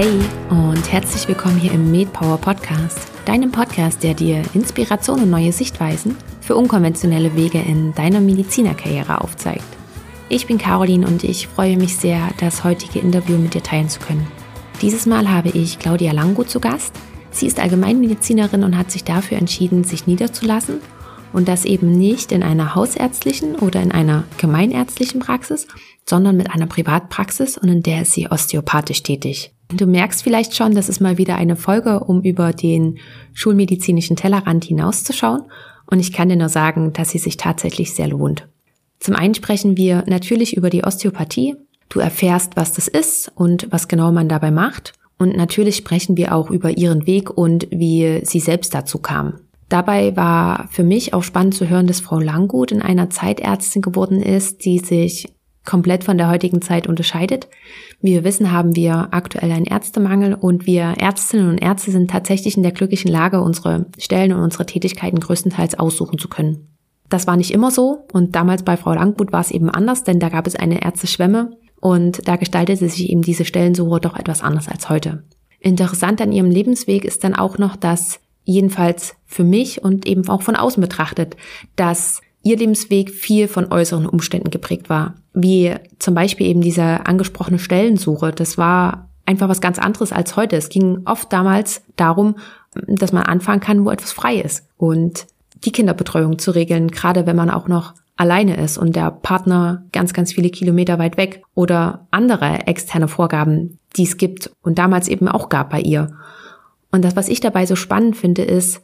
Hey und herzlich willkommen hier im MedPower Podcast, deinem Podcast, der dir Inspiration und neue Sichtweisen für unkonventionelle Wege in deiner Medizinerkarriere aufzeigt. Ich bin Caroline und ich freue mich sehr, das heutige Interview mit dir teilen zu können. Dieses Mal habe ich Claudia Lango zu Gast. Sie ist Allgemeinmedizinerin und hat sich dafür entschieden, sich niederzulassen und das eben nicht in einer hausärztlichen oder in einer gemeinärztlichen Praxis, sondern mit einer Privatpraxis und in der ist sie osteopathisch tätig. Du merkst vielleicht schon, das ist mal wieder eine Folge, um über den schulmedizinischen Tellerrand hinauszuschauen. Und ich kann dir nur sagen, dass sie sich tatsächlich sehr lohnt. Zum einen sprechen wir natürlich über die Osteopathie. Du erfährst, was das ist und was genau man dabei macht. Und natürlich sprechen wir auch über ihren Weg und wie sie selbst dazu kam. Dabei war für mich auch spannend zu hören, dass Frau Langgut in einer Zeitärztin geworden ist, die sich komplett von der heutigen Zeit unterscheidet. Wie wir wissen, haben wir aktuell einen Ärztemangel und wir Ärztinnen und Ärzte sind tatsächlich in der glücklichen Lage, unsere Stellen und unsere Tätigkeiten größtenteils aussuchen zu können. Das war nicht immer so und damals bei Frau Langgut war es eben anders, denn da gab es eine Ärzteschwemme und da gestaltete sich eben diese Stellensuche doch etwas anders als heute. Interessant an ihrem Lebensweg ist dann auch noch, dass jedenfalls für mich und eben auch von außen betrachtet, dass ihr Lebensweg viel von äußeren Umständen geprägt war. Wie zum Beispiel eben diese angesprochene Stellensuche. Das war einfach was ganz anderes als heute. Es ging oft damals darum, dass man anfangen kann, wo etwas frei ist. Und die Kinderbetreuung zu regeln, gerade wenn man auch noch alleine ist und der Partner ganz, ganz viele Kilometer weit weg oder andere externe Vorgaben, die es gibt und damals eben auch gab bei ihr. Und das, was ich dabei so spannend finde, ist,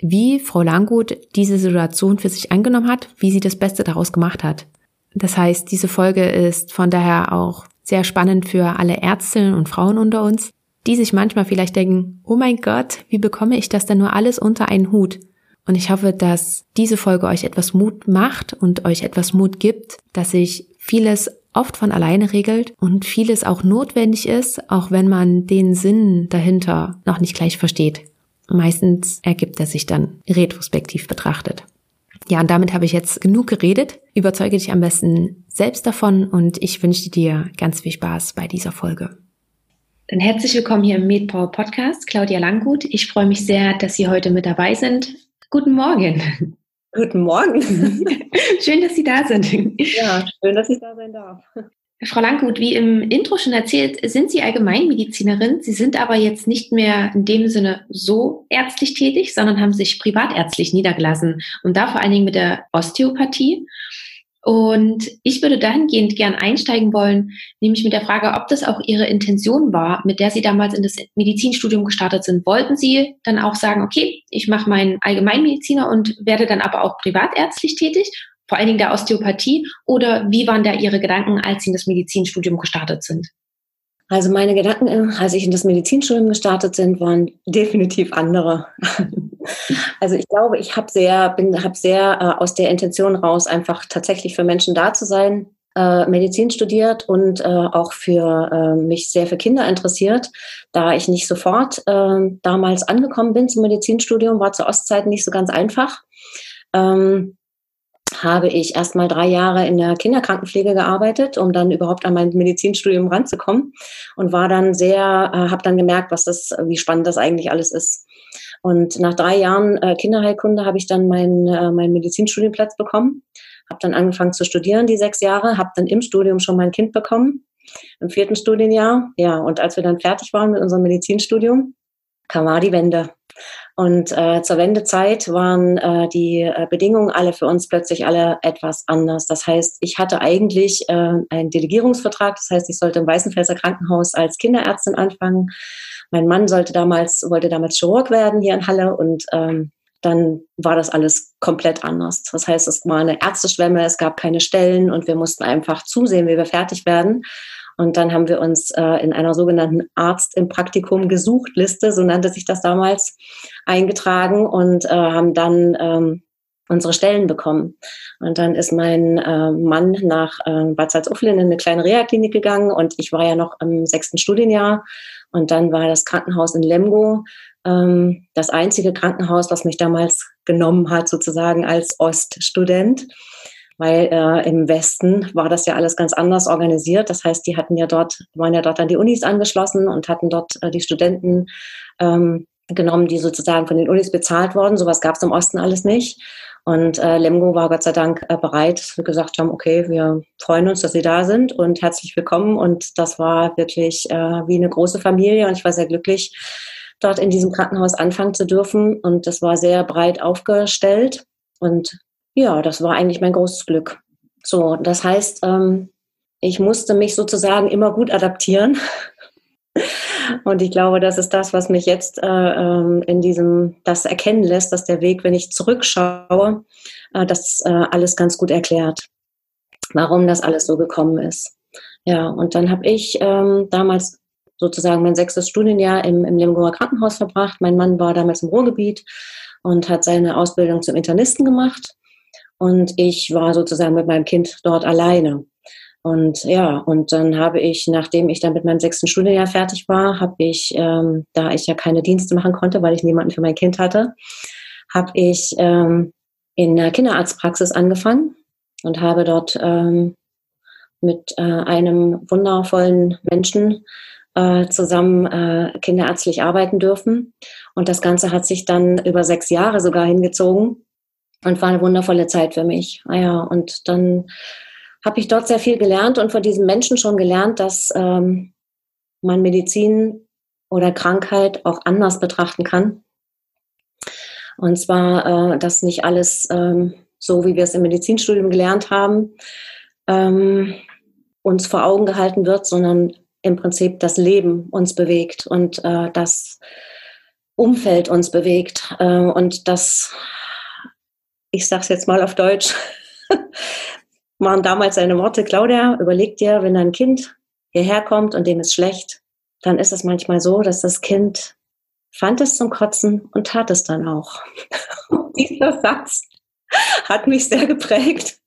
wie Frau Langgut diese Situation für sich angenommen hat, wie sie das Beste daraus gemacht hat. Das heißt, diese Folge ist von daher auch sehr spannend für alle Ärztinnen und Frauen unter uns, die sich manchmal vielleicht denken, oh mein Gott, wie bekomme ich das denn nur alles unter einen Hut? Und ich hoffe, dass diese Folge euch etwas Mut macht und euch etwas Mut gibt, dass sich vieles oft von alleine regelt und vieles auch notwendig ist, auch wenn man den Sinn dahinter noch nicht gleich versteht. Meistens ergibt er sich dann retrospektiv betrachtet. Ja, und damit habe ich jetzt genug geredet. Überzeuge dich am besten selbst davon und ich wünsche dir ganz viel Spaß bei dieser Folge. Dann herzlich willkommen hier im MedPower Podcast, Claudia Langgut. Ich freue mich sehr, dass Sie heute mit dabei sind. Guten Morgen. Guten Morgen. schön, dass Sie da sind. Ja, schön, dass ich da sein darf. Frau Langgut, wie im Intro schon erzählt, sind Sie Allgemeinmedizinerin. Sie sind aber jetzt nicht mehr in dem Sinne so ärztlich tätig, sondern haben sich privatärztlich niedergelassen und da vor allen Dingen mit der Osteopathie. Und ich würde dahingehend gern einsteigen wollen, nämlich mit der Frage, ob das auch Ihre Intention war, mit der Sie damals in das Medizinstudium gestartet sind. Wollten Sie dann auch sagen, okay, ich mache meinen Allgemeinmediziner und werde dann aber auch privatärztlich tätig, vor allen Dingen der Osteopathie? Oder wie waren da Ihre Gedanken, als Sie in das Medizinstudium gestartet sind? Also meine Gedanken, äh, als ich in das Medizinstudium gestartet bin, waren definitiv andere. also ich glaube, ich habe sehr, bin, habe sehr äh, aus der Intention raus, einfach tatsächlich für Menschen da zu sein, äh, Medizin studiert und äh, auch für äh, mich sehr für Kinder interessiert. Da ich nicht sofort äh, damals angekommen bin zum Medizinstudium, war zur Ostzeit nicht so ganz einfach. Ähm, habe ich erst mal drei Jahre in der Kinderkrankenpflege gearbeitet, um dann überhaupt an mein Medizinstudium ranzukommen und war dann sehr, äh, habe dann gemerkt, was das, wie spannend das eigentlich alles ist. Und nach drei Jahren äh, Kinderheilkunde habe ich dann meinen äh, meinen Medizinstudienplatz bekommen, habe dann angefangen zu studieren die sechs Jahre, habe dann im Studium schon mein Kind bekommen im vierten Studienjahr. Ja, und als wir dann fertig waren mit unserem Medizinstudium, kam die Wende. Und äh, zur Wendezeit waren äh, die äh, Bedingungen alle für uns plötzlich alle etwas anders. Das heißt, ich hatte eigentlich äh, einen Delegierungsvertrag. Das heißt, ich sollte im Weißenfelser Krankenhaus als Kinderärztin anfangen. Mein Mann sollte damals, wollte damals Chirurg werden hier in Halle und ähm, dann war das alles komplett anders. Das heißt, es war eine Ärzteschwemme, es gab keine Stellen und wir mussten einfach zusehen, wie wir fertig werden. Und dann haben wir uns äh, in einer sogenannten Arzt im Praktikum gesucht Liste, so nannte sich das damals, eingetragen und äh, haben dann ähm, unsere Stellen bekommen. Und dann ist mein äh, Mann nach äh, Bad Salzuflen in eine kleine Reha-Klinik gegangen und ich war ja noch im sechsten Studienjahr. Und dann war das Krankenhaus in Lemgo ähm, das einzige Krankenhaus, was mich damals genommen hat, sozusagen als Oststudent. Weil äh, im Westen war das ja alles ganz anders organisiert. Das heißt, die hatten ja dort, waren ja dort an die Unis angeschlossen und hatten dort äh, die Studenten ähm, genommen, die sozusagen von den Unis bezahlt wurden. Sowas gab es im Osten alles nicht. Und äh, Lemgo war Gott sei Dank äh, bereit, dass wir gesagt haben, okay, wir freuen uns, dass Sie da sind und herzlich willkommen. Und das war wirklich äh, wie eine große Familie und ich war sehr glücklich, dort in diesem Krankenhaus anfangen zu dürfen. Und das war sehr breit aufgestellt. Und ja, das war eigentlich mein großes Glück. So, das heißt, ähm, ich musste mich sozusagen immer gut adaptieren. Und ich glaube, das ist das, was mich jetzt äh, ähm, in diesem, das erkennen lässt, dass der Weg, wenn ich zurückschaue, äh, das äh, alles ganz gut erklärt, warum das alles so gekommen ist. Ja, und dann habe ich ähm, damals sozusagen mein sechstes Studienjahr im, im Lemgoer Krankenhaus verbracht. Mein Mann war damals im Ruhrgebiet und hat seine Ausbildung zum Internisten gemacht. Und ich war sozusagen mit meinem Kind dort alleine. Und ja, und dann habe ich, nachdem ich dann mit meinem sechsten Studienjahr fertig war, habe ich, ähm, da ich ja keine Dienste machen konnte, weil ich niemanden für mein Kind hatte, habe ich ähm, in der Kinderarztpraxis angefangen und habe dort ähm, mit äh, einem wundervollen Menschen äh, zusammen äh, kinderärztlich arbeiten dürfen. Und das Ganze hat sich dann über sechs Jahre sogar hingezogen und war eine wundervolle Zeit für mich. Ah ja, und dann habe ich dort sehr viel gelernt und von diesen Menschen schon gelernt, dass ähm, man Medizin oder Krankheit auch anders betrachten kann. Und zwar, äh, dass nicht alles ähm, so, wie wir es im Medizinstudium gelernt haben, ähm, uns vor Augen gehalten wird, sondern im Prinzip das Leben uns bewegt und äh, das Umfeld uns bewegt. Äh, und das, ich sage es jetzt mal auf Deutsch, waren damals seine Worte, Claudia, überleg dir, wenn ein Kind hierher kommt und dem ist schlecht, dann ist es manchmal so, dass das Kind fand es zum Kotzen und tat es dann auch. dieser Satz hat mich sehr geprägt,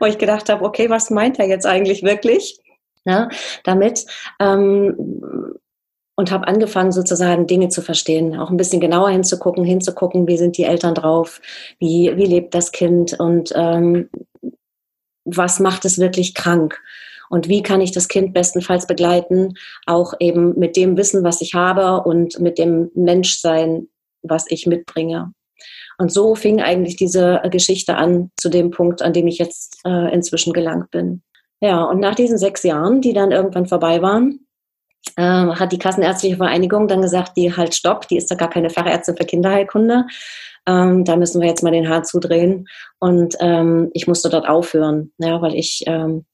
wo ich gedacht habe, okay, was meint er jetzt eigentlich wirklich? Ja, damit ähm, und habe angefangen sozusagen Dinge zu verstehen, auch ein bisschen genauer hinzugucken, hinzugucken, wie sind die Eltern drauf, wie, wie lebt das Kind und ähm, was macht es wirklich krank und wie kann ich das Kind bestenfalls begleiten, auch eben mit dem Wissen, was ich habe und mit dem Menschsein, was ich mitbringe. Und so fing eigentlich diese Geschichte an zu dem Punkt, an dem ich jetzt äh, inzwischen gelangt bin. Ja, und nach diesen sechs Jahren, die dann irgendwann vorbei waren, äh, hat die Kassenärztliche Vereinigung dann gesagt, die halt stopp, die ist da gar keine Fachärztin für Kinderheilkunde ähm, da müssen wir jetzt mal den Hahn zudrehen. Und ähm, ich musste dort aufhören, ja, weil ich, ähm,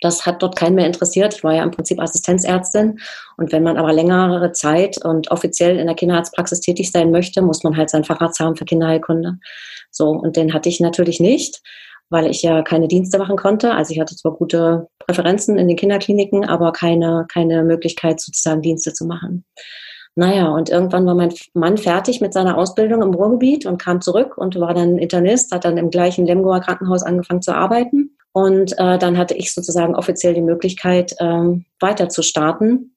das hat dort keinen mehr interessiert. Ich war ja im Prinzip Assistenzärztin. Und wenn man aber längere Zeit und offiziell in der Kinderarztpraxis tätig sein möchte, muss man halt seinen Facharzt haben für Kinderheilkunde. So, und den hatte ich natürlich nicht weil ich ja keine Dienste machen konnte. Also ich hatte zwar gute Präferenzen in den Kinderkliniken, aber keine, keine Möglichkeit, sozusagen Dienste zu machen. Naja, und irgendwann war mein Mann fertig mit seiner Ausbildung im Ruhrgebiet und kam zurück und war dann Internist, hat dann im gleichen Lemgoer Krankenhaus angefangen zu arbeiten. Und äh, dann hatte ich sozusagen offiziell die Möglichkeit, ähm, weiter zu starten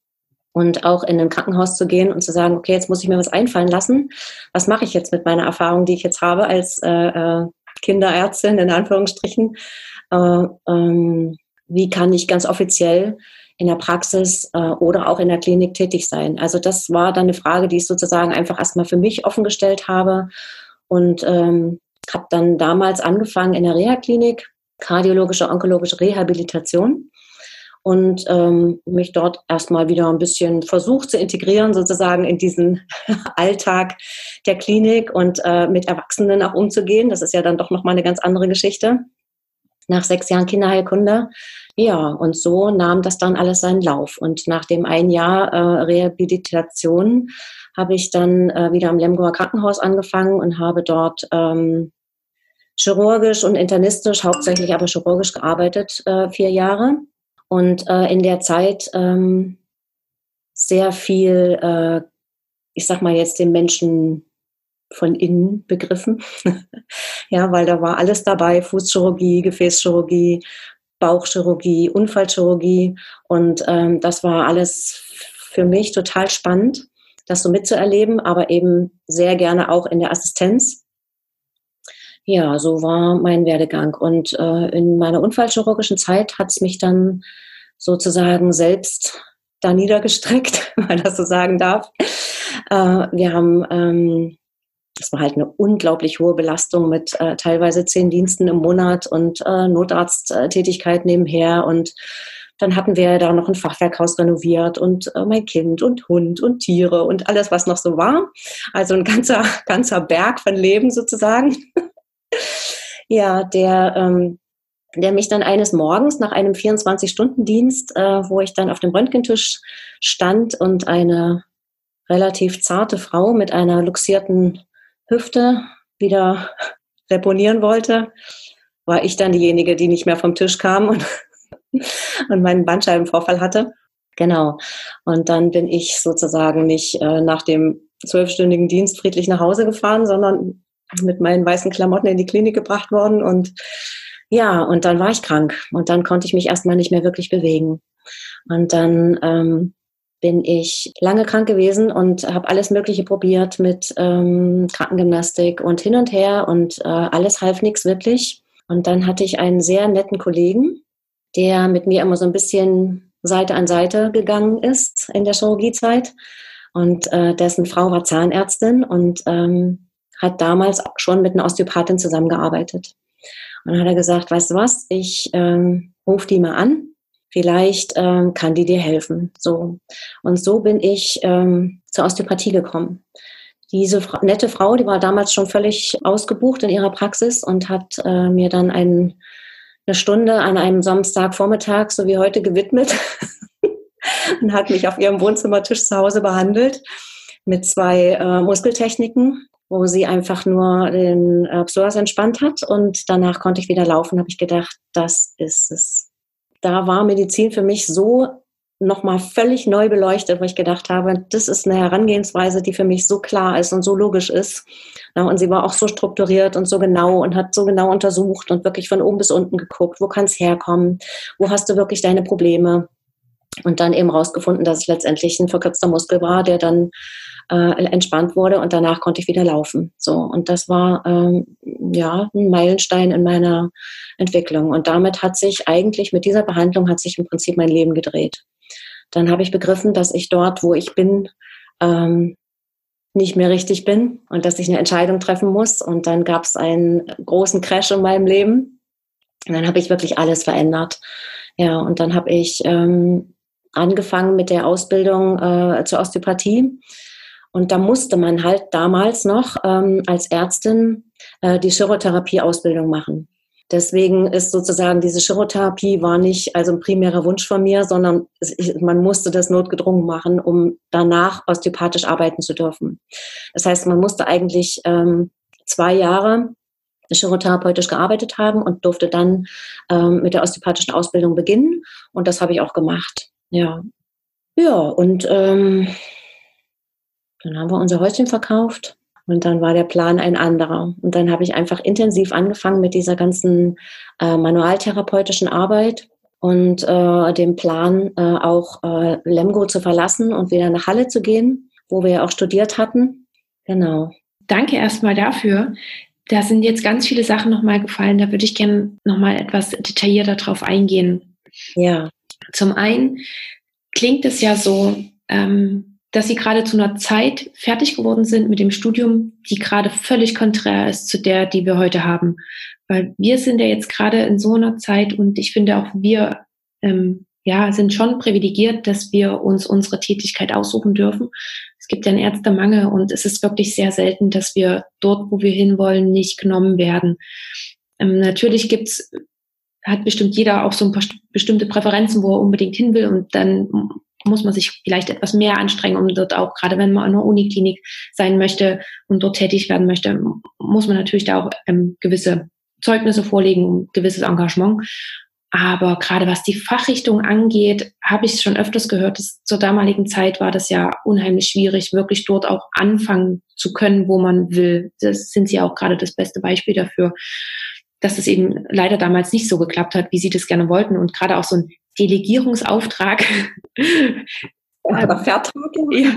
und auch in ein Krankenhaus zu gehen und zu sagen, okay, jetzt muss ich mir was einfallen lassen. Was mache ich jetzt mit meiner Erfahrung, die ich jetzt habe als äh, äh, Kinderärztin in Anführungsstrichen? Äh, ähm, wie kann ich ganz offiziell in der Praxis äh, oder auch in der Klinik tätig sein? Also das war dann eine Frage, die ich sozusagen einfach erstmal für mich offengestellt habe und ähm, habe dann damals angefangen in der Reha-Klinik, kardiologische, onkologische Rehabilitation und ähm, mich dort erstmal wieder ein bisschen versucht zu integrieren, sozusagen in diesen Alltag der Klinik und äh, mit Erwachsenen auch umzugehen. Das ist ja dann doch nochmal eine ganz andere Geschichte. Nach sechs Jahren Kinderheilkunde ja, und so nahm das dann alles seinen Lauf. Und nach dem ein Jahr äh, Rehabilitation habe ich dann äh, wieder am Lemgoer Krankenhaus angefangen und habe dort ähm, chirurgisch und internistisch, hauptsächlich aber chirurgisch gearbeitet, äh, vier Jahre. Und äh, in der Zeit ähm, sehr viel, äh, ich sag mal jetzt den Menschen von innen begriffen. ja, weil da war alles dabei, Fußchirurgie, Gefäßchirurgie, Bauchchirurgie, Unfallchirurgie. Und ähm, das war alles für mich total spannend, das so mitzuerleben, aber eben sehr gerne auch in der Assistenz. Ja, so war mein Werdegang. Und äh, in meiner unfallchirurgischen Zeit hat es mich dann sozusagen selbst da niedergestreckt, wenn man das so sagen darf. Äh, wir haben, ähm, das war halt eine unglaublich hohe Belastung mit äh, teilweise zehn Diensten im Monat und äh, Notarzttätigkeit nebenher und dann hatten wir da noch ein Fachwerkhaus renoviert und äh, mein Kind und Hund und Tiere und alles, was noch so war. Also ein ganzer, ganzer Berg von Leben sozusagen. Ja, der, ähm, der mich dann eines Morgens nach einem 24-Stunden-Dienst, äh, wo ich dann auf dem Röntgentisch stand und eine relativ zarte Frau mit einer luxierten Hüfte wieder reponieren wollte, war ich dann diejenige, die nicht mehr vom Tisch kam und, und meinen Bandscheibenvorfall hatte. Genau. Und dann bin ich sozusagen nicht äh, nach dem zwölfstündigen Dienst friedlich nach Hause gefahren, sondern mit meinen weißen Klamotten in die Klinik gebracht worden und ja, und dann war ich krank und dann konnte ich mich erstmal nicht mehr wirklich bewegen. Und dann ähm, bin ich lange krank gewesen und habe alles Mögliche probiert mit ähm, Krankengymnastik und hin und her und äh, alles half nichts wirklich. Und dann hatte ich einen sehr netten Kollegen, der mit mir immer so ein bisschen Seite an Seite gegangen ist in der Chirurgiezeit. Und äh, dessen Frau war Zahnärztin und ähm, hat damals schon mit einer Osteopathin zusammengearbeitet. Und dann hat er gesagt, weißt du was, ich ähm, rufe die mal an, vielleicht ähm, kann die dir helfen. So. Und so bin ich ähm, zur Osteopathie gekommen. Diese Fra nette Frau, die war damals schon völlig ausgebucht in ihrer Praxis und hat äh, mir dann ein, eine Stunde an einem Samstagvormittag, so wie heute, gewidmet und hat mich auf ihrem Wohnzimmertisch zu Hause behandelt mit zwei äh, Muskeltechniken wo sie einfach nur den äh, Psoas entspannt hat und danach konnte ich wieder laufen, habe ich gedacht, das ist es. Da war Medizin für mich so nochmal völlig neu beleuchtet, wo ich gedacht habe, das ist eine Herangehensweise, die für mich so klar ist und so logisch ist. Und sie war auch so strukturiert und so genau und hat so genau untersucht und wirklich von oben bis unten geguckt, wo kann es herkommen, wo hast du wirklich deine Probleme. Und dann eben rausgefunden, dass es letztendlich ein verkürzter Muskel war, der dann äh, entspannt wurde und danach konnte ich wieder laufen. So und das war ähm, ja ein Meilenstein in meiner Entwicklung und damit hat sich eigentlich mit dieser Behandlung hat sich im Prinzip mein Leben gedreht. Dann habe ich begriffen, dass ich dort, wo ich bin, ähm, nicht mehr richtig bin und dass ich eine Entscheidung treffen muss. Und dann gab es einen großen Crash in meinem Leben. Und dann habe ich wirklich alles verändert. Ja, und dann habe ich ähm, angefangen mit der Ausbildung äh, zur Osteopathie und da musste man halt damals noch ähm, als Ärztin äh, die Chirotherapie-Ausbildung machen. Deswegen ist sozusagen diese Chirotherapie war nicht also ein primärer Wunsch von mir, sondern man musste das notgedrungen machen, um danach osteopathisch arbeiten zu dürfen. Das heißt, man musste eigentlich ähm, zwei Jahre chirotherapeutisch gearbeitet haben und durfte dann ähm, mit der osteopathischen Ausbildung beginnen. Und das habe ich auch gemacht. Ja, ja und ähm, dann haben wir unser Häuschen verkauft und dann war der Plan ein anderer. Und dann habe ich einfach intensiv angefangen mit dieser ganzen äh, manualtherapeutischen Arbeit und äh, dem Plan, äh, auch äh, Lemgo zu verlassen und wieder nach Halle zu gehen, wo wir ja auch studiert hatten. Genau. Danke erstmal dafür. Da sind jetzt ganz viele Sachen nochmal gefallen. Da würde ich gerne nochmal etwas detaillierter drauf eingehen. Ja. Zum einen klingt es ja so, ähm, dass sie gerade zu einer Zeit fertig geworden sind mit dem Studium, die gerade völlig konträr ist zu der, die wir heute haben. Weil wir sind ja jetzt gerade in so einer Zeit und ich finde auch wir ähm, ja sind schon privilegiert, dass wir uns unsere Tätigkeit aussuchen dürfen. Es gibt ja einen Ärztemangel und es ist wirklich sehr selten, dass wir dort, wo wir hinwollen, nicht genommen werden. Ähm, natürlich gibt's hat bestimmt jeder auch so ein paar bestimmte Präferenzen, wo er unbedingt hin will und dann muss man sich vielleicht etwas mehr anstrengen, um dort auch, gerade wenn man in einer Uniklinik sein möchte und dort tätig werden möchte, muss man natürlich da auch ähm, gewisse Zeugnisse vorlegen, gewisses Engagement. Aber gerade was die Fachrichtung angeht, habe ich schon öfters gehört, dass zur damaligen Zeit war das ja unheimlich schwierig, wirklich dort auch anfangen zu können, wo man will. Das sind sie auch gerade das beste Beispiel dafür, dass es eben leider damals nicht so geklappt hat, wie sie das gerne wollten. Und gerade auch so ein Delegierungsauftrag. Oder Vertrag. Ja.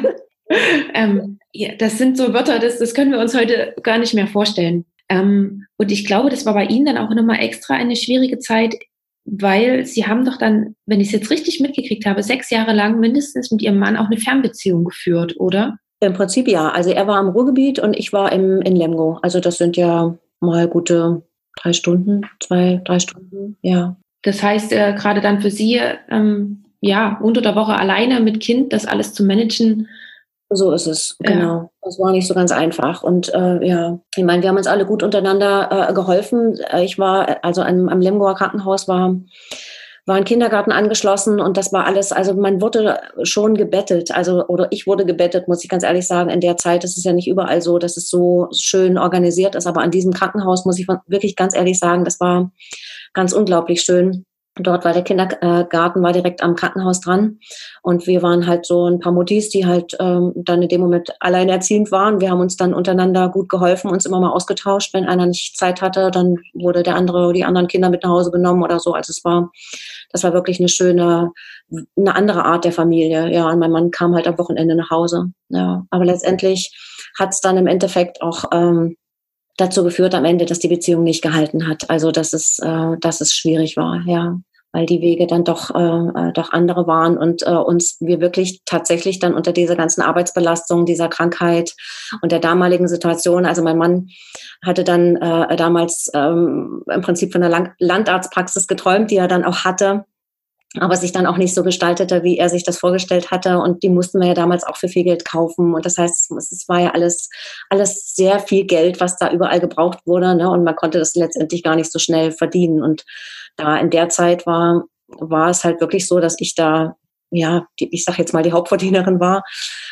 Ähm, ja, das sind so Wörter, das, das können wir uns heute gar nicht mehr vorstellen. Ähm, und ich glaube, das war bei Ihnen dann auch nochmal extra eine schwierige Zeit, weil Sie haben doch dann, wenn ich es jetzt richtig mitgekriegt habe, sechs Jahre lang mindestens mit Ihrem Mann auch eine Fernbeziehung geführt, oder? Im Prinzip ja. Also er war im Ruhrgebiet und ich war im, in Lemgo. Also das sind ja mal gute drei Stunden, zwei, drei Stunden, ja. Das heißt, äh, gerade dann für Sie, ähm, ja, unter der Woche alleine mit Kind, das alles zu managen, so ist es, genau. Ja. Das war nicht so ganz einfach. Und äh, ja, ich meine, wir haben uns alle gut untereinander äh, geholfen. Äh, ich war, also am, am Lemgoer Krankenhaus war, war ein Kindergarten angeschlossen und das war alles, also man wurde schon gebettet, also oder ich wurde gebettet, muss ich ganz ehrlich sagen, in der Zeit, das ist ja nicht überall so, dass es so schön organisiert ist, aber an diesem Krankenhaus muss ich wirklich ganz ehrlich sagen, das war ganz unglaublich schön Dort war der Kindergarten war direkt am Krankenhaus dran und wir waren halt so ein paar Muttis, die halt ähm, dann in dem Moment alleinerziehend waren. Wir haben uns dann untereinander gut geholfen, uns immer mal ausgetauscht. Wenn einer nicht Zeit hatte, dann wurde der andere, die anderen Kinder mit nach Hause genommen oder so. Also es war, das war wirklich eine schöne, eine andere Art der Familie. Ja, und mein Mann kam halt am Wochenende nach Hause. Ja, aber letztendlich hat es dann im Endeffekt auch ähm, dazu geführt am Ende, dass die Beziehung nicht gehalten hat. Also dass es, äh, dass es schwierig war, ja, weil die Wege dann doch, äh, äh, doch andere waren und äh, uns wir wirklich tatsächlich dann unter dieser ganzen Arbeitsbelastung, dieser Krankheit und der damaligen Situation, also mein Mann hatte dann äh, damals ähm, im Prinzip von der Landarztpraxis geträumt, die er dann auch hatte aber sich dann auch nicht so gestaltete, wie er sich das vorgestellt hatte. Und die mussten wir ja damals auch für viel Geld kaufen. Und das heißt, es war ja alles, alles sehr viel Geld, was da überall gebraucht wurde. Ne? Und man konnte das letztendlich gar nicht so schnell verdienen. Und da in der Zeit war, war es halt wirklich so, dass ich da, ja, die, ich sag jetzt mal, die Hauptverdienerin war,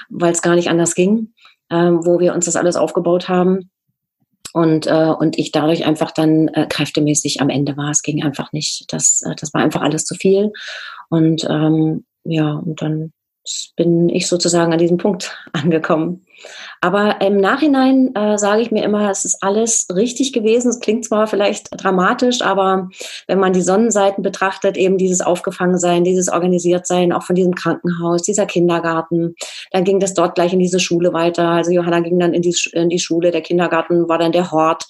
weil es gar nicht anders ging, ähm, wo wir uns das alles aufgebaut haben und, äh, und ich dadurch einfach dann äh, kräftemäßig am Ende war. Es ging einfach nicht. Das, äh, das war einfach alles zu viel. Und ähm, ja, und dann bin ich sozusagen an diesem Punkt angekommen. Aber im Nachhinein äh, sage ich mir immer, es ist alles richtig gewesen. Es klingt zwar vielleicht dramatisch, aber wenn man die Sonnenseiten betrachtet, eben dieses Aufgefangensein, dieses Organisiertsein, auch von diesem Krankenhaus, dieser Kindergarten, dann ging das dort gleich in diese Schule weiter. Also Johanna ging dann in die, in die Schule, der Kindergarten war dann der Hort.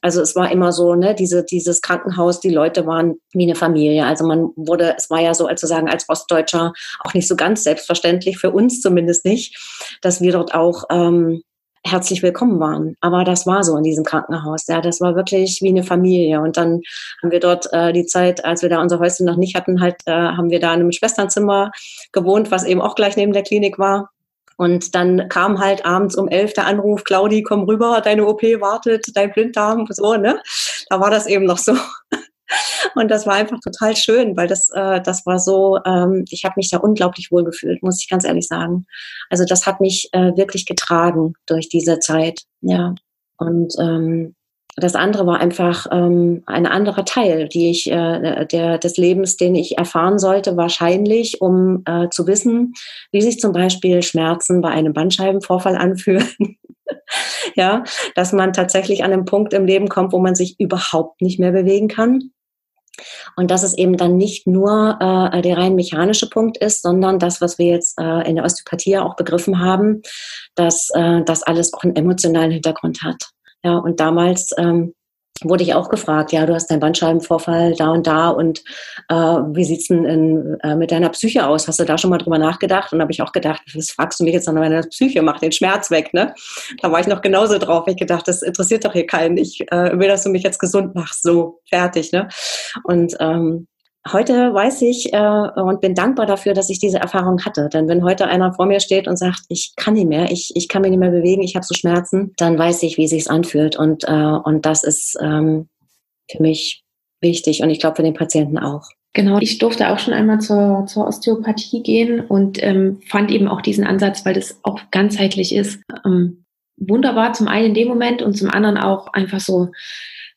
Also es war immer so, ne, diese, dieses Krankenhaus, die Leute waren wie eine Familie. Also man wurde, es war ja so, als sagen, als Ostdeutscher auch nicht so ganz selbstverständlich, für uns zumindest nicht, dass wir dort auch ähm, herzlich willkommen waren. Aber das war so in diesem Krankenhaus. Ja, das war wirklich wie eine Familie. Und dann haben wir dort äh, die Zeit, als wir da unser Häuschen noch nicht hatten, halt, äh, haben wir da in einem Schwesternzimmer gewohnt, was eben auch gleich neben der Klinik war. Und dann kam halt abends um elf der Anruf, Claudi, komm rüber, deine OP wartet, dein Blinddarm, so, ne? Da war das eben noch so. Und das war einfach total schön, weil das, äh, das war so, ähm, ich habe mich da unglaublich wohl gefühlt, muss ich ganz ehrlich sagen. Also das hat mich äh, wirklich getragen durch diese Zeit, ja. Und ähm, das andere war einfach ähm, ein anderer Teil, die ich äh, der des Lebens, den ich erfahren sollte, wahrscheinlich, um äh, zu wissen, wie sich zum Beispiel Schmerzen bei einem Bandscheibenvorfall anfühlen. ja, dass man tatsächlich an einem Punkt im Leben kommt, wo man sich überhaupt nicht mehr bewegen kann. Und dass es eben dann nicht nur äh, der rein mechanische Punkt ist, sondern das, was wir jetzt äh, in der Osteopathie auch begriffen haben, dass äh, das alles auch einen emotionalen Hintergrund hat. Ja, und damals ähm, wurde ich auch gefragt, ja, du hast deinen Bandscheibenvorfall da und da und äh, wie sieht's denn in, äh, mit deiner Psyche aus? Hast du da schon mal drüber nachgedacht? Und habe ich auch gedacht, was fragst du mich jetzt an meiner Psyche? Mach den Schmerz weg, ne? Da war ich noch genauso drauf. Ich gedacht, das interessiert doch hier keinen. Ich äh, will, dass du mich jetzt gesund machst. So, fertig, ne? Und ähm, heute weiß ich äh, und bin dankbar dafür, dass ich diese Erfahrung hatte. Denn wenn heute einer vor mir steht und sagt, ich kann nicht mehr, ich, ich kann mich nicht mehr bewegen, ich habe so Schmerzen, dann weiß ich, wie sich's anfühlt. Und, äh, und das ist ähm, für mich wichtig und ich glaube für den Patienten auch. Genau, ich durfte auch schon einmal zur, zur Osteopathie gehen und ähm, fand eben auch diesen Ansatz, weil das auch ganzheitlich ist, ähm, wunderbar zum einen in dem Moment und zum anderen auch einfach so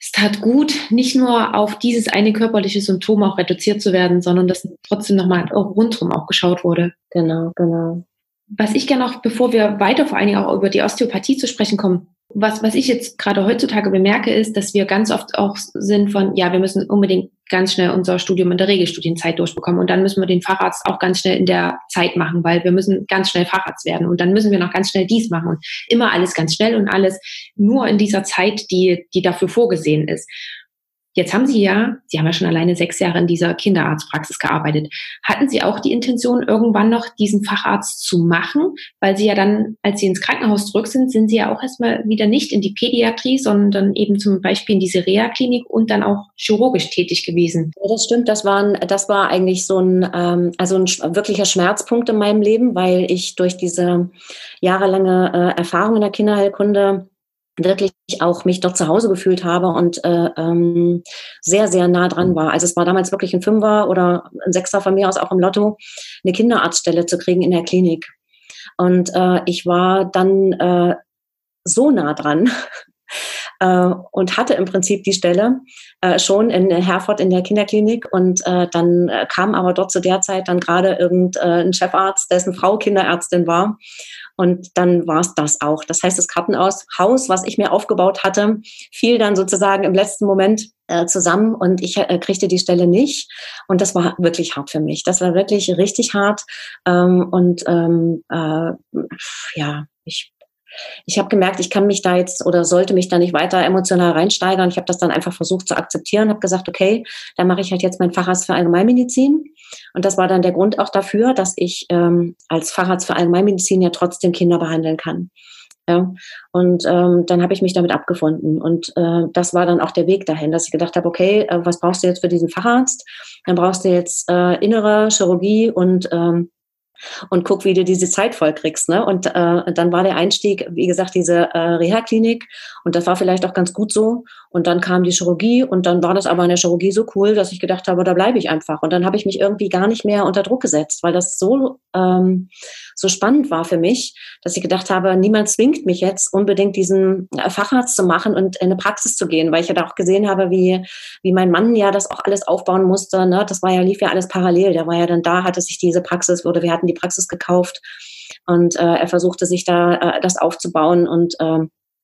es tat gut, nicht nur auf dieses eine körperliche Symptom auch reduziert zu werden, sondern dass trotzdem nochmal rundherum auch geschaut wurde. Genau, genau. Was ich gerne noch, bevor wir weiter vor allen Dingen auch über die Osteopathie zu sprechen kommen, was, was ich jetzt gerade heutzutage bemerke, ist, dass wir ganz oft auch sind von, ja, wir müssen unbedingt ganz schnell unser Studium in der Regelstudienzeit durchbekommen und dann müssen wir den Facharzt auch ganz schnell in der Zeit machen, weil wir müssen ganz schnell Facharzt werden und dann müssen wir noch ganz schnell dies machen und immer alles ganz schnell und alles nur in dieser Zeit, die, die dafür vorgesehen ist. Jetzt haben Sie ja, Sie haben ja schon alleine sechs Jahre in dieser Kinderarztpraxis gearbeitet. Hatten Sie auch die Intention, irgendwann noch diesen Facharzt zu machen? Weil Sie ja dann, als Sie ins Krankenhaus zurück sind, sind Sie ja auch erstmal wieder nicht in die Pädiatrie, sondern eben zum Beispiel in diese Reha-Klinik und dann auch chirurgisch tätig gewesen. Ja, das stimmt. Das war, ein, das war eigentlich so ein, ähm, also ein wirklicher Schmerzpunkt in meinem Leben, weil ich durch diese jahrelange äh, Erfahrung in der Kinderheilkunde wirklich auch mich dort zu Hause gefühlt habe und äh, ähm, sehr, sehr nah dran war. Also es war damals wirklich ein Fünfer oder ein Sechser von mir aus auch im Lotto, eine Kinderarztstelle zu kriegen in der Klinik. Und äh, ich war dann äh, so nah dran äh, und hatte im Prinzip die Stelle äh, schon in Herford in der Kinderklinik. Und äh, dann äh, kam aber dort zu der Zeit dann gerade irgendein äh, Chefarzt, dessen Frau Kinderärztin war. Und dann war es das auch. Das heißt, das Kartenhaus, was ich mir aufgebaut hatte, fiel dann sozusagen im letzten Moment äh, zusammen und ich äh, kriegte die Stelle nicht. Und das war wirklich hart für mich. Das war wirklich richtig hart. Ähm, und ähm, äh, ja, ich ich habe gemerkt, ich kann mich da jetzt oder sollte mich da nicht weiter emotional reinsteigern. Ich habe das dann einfach versucht zu akzeptieren, habe gesagt, okay, dann mache ich halt jetzt meinen Facharzt für Allgemeinmedizin. Und das war dann der Grund auch dafür, dass ich ähm, als Facharzt für Allgemeinmedizin ja trotzdem Kinder behandeln kann. Ja, und ähm, dann habe ich mich damit abgefunden. Und äh, das war dann auch der Weg dahin, dass ich gedacht habe, okay, äh, was brauchst du jetzt für diesen Facharzt? Dann brauchst du jetzt äh, innere Chirurgie und ähm, und guck, wie du diese Zeit vollkriegst. Ne? Und äh, dann war der Einstieg, wie gesagt, diese äh, Reha-Klinik und das war vielleicht auch ganz gut so. Und dann kam die Chirurgie und dann war das aber in der Chirurgie so cool, dass ich gedacht habe, da bleibe ich einfach. Und dann habe ich mich irgendwie gar nicht mehr unter Druck gesetzt, weil das so, ähm, so spannend war für mich, dass ich gedacht habe, niemand zwingt mich jetzt unbedingt diesen äh, Facharzt zu machen und in eine Praxis zu gehen, weil ich ja da auch gesehen habe, wie, wie mein Mann ja das auch alles aufbauen musste. Ne? Das war ja, lief ja alles parallel. Der war ja dann da, hatte sich diese Praxis oder wir hatten die Praxis gekauft und äh, er versuchte sich da äh, das aufzubauen und äh,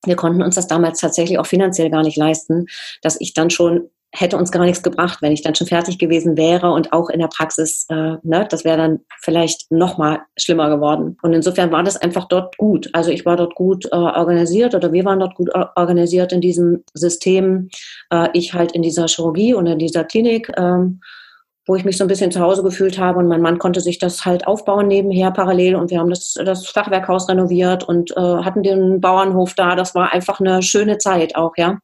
wir konnten uns das damals tatsächlich auch finanziell gar nicht leisten, dass ich dann schon hätte uns gar nichts gebracht, wenn ich dann schon fertig gewesen wäre und auch in der Praxis, äh, ne, das wäre dann vielleicht noch mal schlimmer geworden. Und insofern war das einfach dort gut. Also ich war dort gut äh, organisiert oder wir waren dort gut organisiert in diesem System. Äh, ich halt in dieser Chirurgie und in dieser Klinik. Ähm, wo ich mich so ein bisschen zu Hause gefühlt habe und mein Mann konnte sich das halt aufbauen nebenher parallel und wir haben das, das Fachwerkhaus renoviert und äh, hatten den Bauernhof da. Das war einfach eine schöne Zeit auch, ja.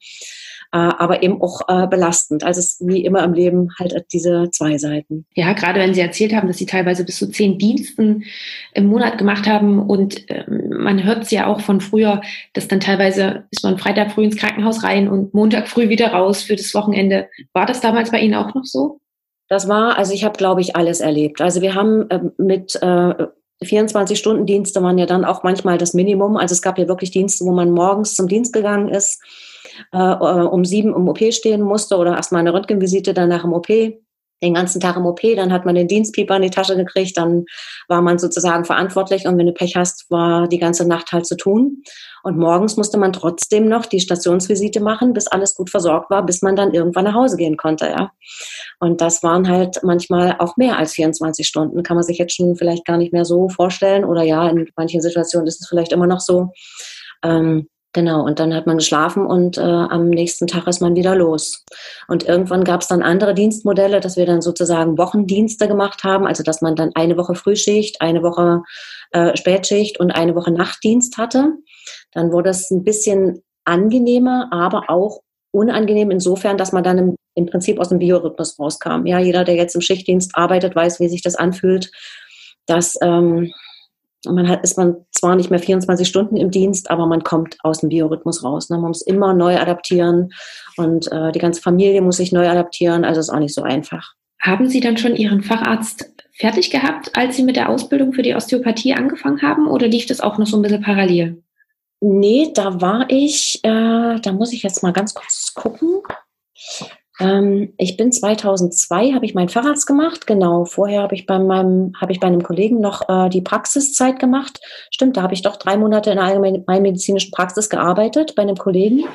Äh, aber eben auch äh, belastend. Also es wie immer im Leben halt diese zwei Seiten. Ja, gerade wenn Sie erzählt haben, dass Sie teilweise bis zu zehn Diensten im Monat gemacht haben und äh, man hört es ja auch von früher, dass dann teilweise ist man Freitag früh ins Krankenhaus rein und Montag früh wieder raus für das Wochenende. War das damals bei Ihnen auch noch so? Das war, also ich habe, glaube ich, alles erlebt. Also wir haben äh, mit äh, 24-Stunden-Dienste waren ja dann auch manchmal das Minimum. Also es gab ja wirklich Dienste, wo man morgens zum Dienst gegangen ist, äh, äh um sieben im OP stehen musste oder erstmal eine Röntgenvisite, danach im OP den ganzen Tag im OP, dann hat man den Dienstpieper in die Tasche gekriegt, dann war man sozusagen verantwortlich und wenn du Pech hast, war die ganze Nacht halt zu tun. Und morgens musste man trotzdem noch die Stationsvisite machen, bis alles gut versorgt war, bis man dann irgendwann nach Hause gehen konnte, ja. Und das waren halt manchmal auch mehr als 24 Stunden, kann man sich jetzt schon vielleicht gar nicht mehr so vorstellen oder ja, in manchen Situationen ist es vielleicht immer noch so. Ähm, Genau, und dann hat man geschlafen und äh, am nächsten Tag ist man wieder los. Und irgendwann gab es dann andere Dienstmodelle, dass wir dann sozusagen Wochendienste gemacht haben, also dass man dann eine Woche Frühschicht, eine Woche äh, Spätschicht und eine Woche Nachtdienst hatte. Dann wurde es ein bisschen angenehmer, aber auch unangenehm insofern, dass man dann im, im Prinzip aus dem Biorhythmus rauskam. Ja, jeder, der jetzt im Schichtdienst arbeitet, weiß, wie sich das anfühlt, dass ähm, man hat, ist man zwar nicht mehr 24 Stunden im Dienst, aber man kommt aus dem Biorhythmus raus. Ne? Man muss immer neu adaptieren und äh, die ganze Familie muss sich neu adaptieren. Also ist auch nicht so einfach. Haben Sie dann schon Ihren Facharzt fertig gehabt, als Sie mit der Ausbildung für die Osteopathie angefangen haben oder lief das auch noch so ein bisschen parallel? Nee, da war ich, äh, da muss ich jetzt mal ganz kurz gucken. Ähm, ich bin 2002, habe ich meinen Facharzt gemacht. Genau, vorher habe ich bei meinem, habe ich bei einem Kollegen noch äh, die Praxiszeit gemacht. Stimmt, da habe ich doch drei Monate in einer allgemeinmedizinischen Praxis gearbeitet bei einem Kollegen.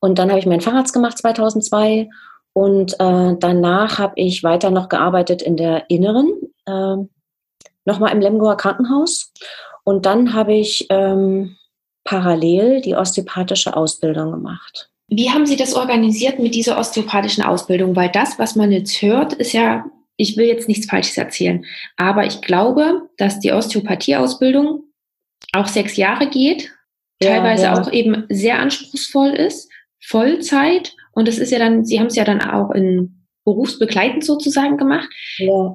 Und dann habe ich meinen Facharzt gemacht 2002 und äh, danach habe ich weiter noch gearbeitet in der Inneren, äh, nochmal im Lemgoer Krankenhaus. Und dann habe ich ähm, parallel die osteopathische Ausbildung gemacht. Wie haben Sie das organisiert mit dieser osteopathischen Ausbildung? Weil das, was man jetzt hört, ist ja, ich will jetzt nichts Falsches erzählen, aber ich glaube, dass die Osteopathieausbildung auch sechs Jahre geht, ja, teilweise ja. auch eben sehr anspruchsvoll ist, Vollzeit. Und das ist ja dann, Sie haben es ja dann auch in berufsbegleitend sozusagen gemacht. Ja.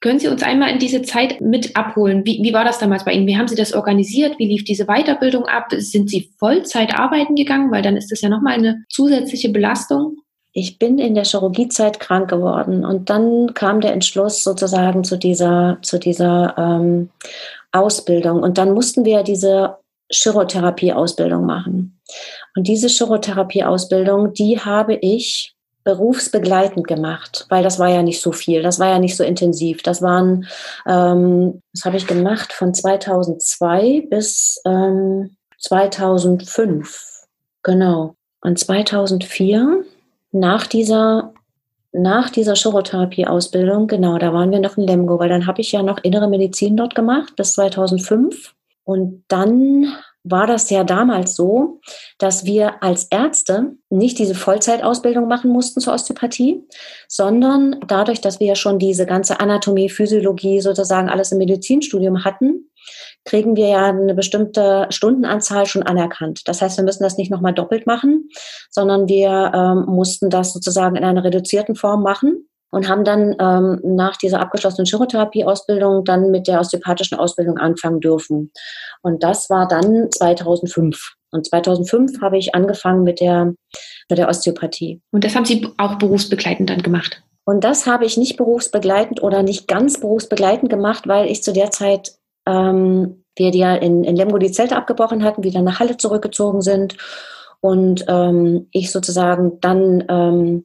Können Sie uns einmal in diese Zeit mit abholen? Wie, wie war das damals bei Ihnen? Wie haben Sie das organisiert? Wie lief diese Weiterbildung ab? Sind Sie Vollzeit arbeiten gegangen? Weil dann ist das ja nochmal eine zusätzliche Belastung. Ich bin in der Chirurgiezeit krank geworden und dann kam der Entschluss sozusagen zu dieser, zu dieser ähm, Ausbildung. Und dann mussten wir diese Chirotherapie-Ausbildung machen. Und diese Chirotherapie-Ausbildung, die habe ich berufsbegleitend gemacht, weil das war ja nicht so viel, das war ja nicht so intensiv. Das waren, ähm, das habe ich gemacht von 2002 bis ähm, 2005, genau. Und 2004, nach dieser nach dieser Chirotherapie-Ausbildung, genau, da waren wir noch in Lemgo, weil dann habe ich ja noch innere Medizin dort gemacht bis 2005. Und dann war das ja damals so, dass wir als Ärzte nicht diese Vollzeitausbildung machen mussten zur Osteopathie, sondern dadurch, dass wir ja schon diese ganze Anatomie, Physiologie sozusagen alles im Medizinstudium hatten, kriegen wir ja eine bestimmte Stundenanzahl schon anerkannt. Das heißt, wir müssen das nicht nochmal doppelt machen, sondern wir ähm, mussten das sozusagen in einer reduzierten Form machen und haben dann ähm, nach dieser abgeschlossenen Chirotherapie-Ausbildung dann mit der osteopathischen Ausbildung anfangen dürfen. Und das war dann 2005. Und 2005 habe ich angefangen mit der, mit der Osteopathie. Und das haben Sie auch berufsbegleitend dann gemacht? Und das habe ich nicht berufsbegleitend oder nicht ganz berufsbegleitend gemacht, weil ich zu der Zeit, ähm, wir ja in, in Lemgo die Zelte abgebrochen hatten, wieder nach Halle zurückgezogen sind und ähm, ich sozusagen dann ähm,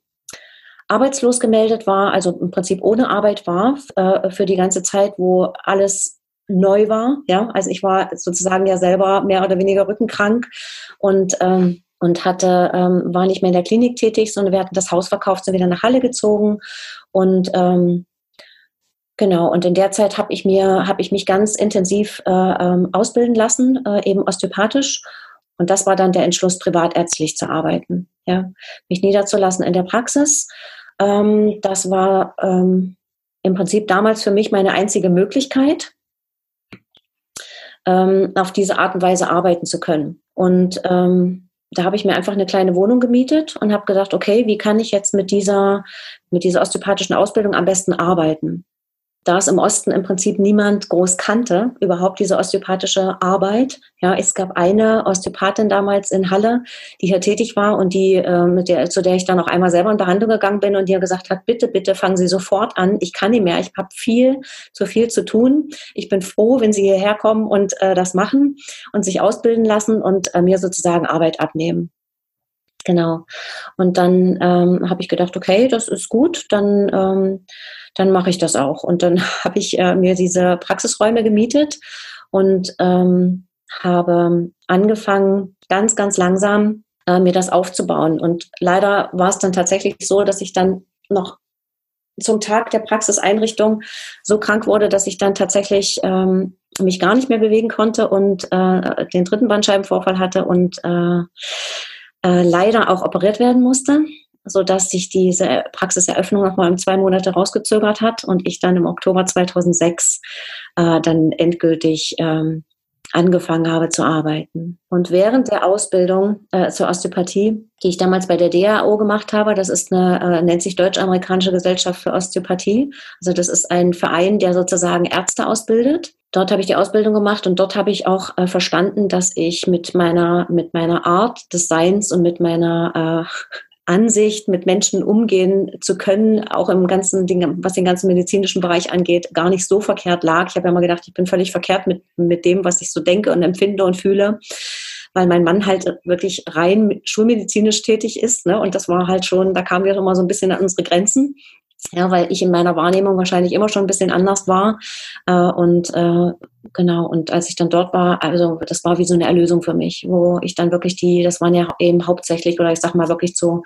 arbeitslos gemeldet war, also im Prinzip ohne Arbeit war äh, für die ganze Zeit, wo alles neu war. Ja, also ich war sozusagen ja selber mehr oder weniger rückenkrank und ähm, und hatte ähm, war nicht mehr in der Klinik tätig, sondern wir hatten das Haus verkauft, sind wieder nach Halle gezogen und ähm, Genau, und in der Zeit habe ich habe ich mich ganz intensiv äh, ausbilden lassen, äh, eben osteopathisch. Und das war dann der Entschluss, privatärztlich zu arbeiten, ja, mich niederzulassen in der Praxis ähm, das war ähm, im Prinzip damals für mich meine einzige Möglichkeit, ähm, auf diese Art und Weise arbeiten zu können. Und ähm, da habe ich mir einfach eine kleine Wohnung gemietet und habe gedacht, okay, wie kann ich jetzt mit dieser, mit dieser osteopathischen Ausbildung am besten arbeiten? Da es im Osten im Prinzip niemand groß kannte, überhaupt diese osteopathische Arbeit. Ja, es gab eine Osteopathin damals in Halle, die hier tätig war und die, äh, mit der, zu der ich dann auch einmal selber in Behandlung gegangen bin und die gesagt hat, bitte, bitte fangen Sie sofort an. Ich kann nicht mehr. Ich habe viel, zu viel zu tun. Ich bin froh, wenn Sie hierher kommen und äh, das machen und sich ausbilden lassen und äh, mir sozusagen Arbeit abnehmen. Genau. Und dann ähm, habe ich gedacht, okay, das ist gut, dann, ähm, dann mache ich das auch. Und dann habe ich äh, mir diese Praxisräume gemietet und ähm, habe angefangen, ganz, ganz langsam äh, mir das aufzubauen. Und leider war es dann tatsächlich so, dass ich dann noch zum Tag der Praxiseinrichtung so krank wurde, dass ich dann tatsächlich ähm, mich gar nicht mehr bewegen konnte und äh, den dritten Bandscheibenvorfall hatte und äh, äh, leider auch operiert werden musste, so dass sich diese Praxiseröffnung nochmal um zwei Monate rausgezögert hat und ich dann im Oktober 2006 äh, dann endgültig ähm, angefangen habe zu arbeiten. Und während der Ausbildung äh, zur Osteopathie, die ich damals bei der DAO gemacht habe, das ist eine, äh, nennt sich Deutsch-Amerikanische Gesellschaft für Osteopathie. Also das ist ein Verein, der sozusagen Ärzte ausbildet. Dort habe ich die Ausbildung gemacht und dort habe ich auch äh, verstanden, dass ich mit meiner, mit meiner Art des Seins und mit meiner äh, Ansicht, mit Menschen umgehen zu können, auch im ganzen Ding, was den ganzen medizinischen Bereich angeht, gar nicht so verkehrt lag. Ich habe ja immer gedacht, ich bin völlig verkehrt mit, mit dem, was ich so denke und empfinde und fühle. weil mein Mann halt wirklich rein schulmedizinisch tätig ist. Ne? Und das war halt schon, da kamen wir immer so ein bisschen an unsere Grenzen. Ja, weil ich in meiner Wahrnehmung wahrscheinlich immer schon ein bisschen anders war. Äh, und äh, genau, und als ich dann dort war, also das war wie so eine Erlösung für mich, wo ich dann wirklich die, das waren ja eben hauptsächlich, oder ich sag mal wirklich zu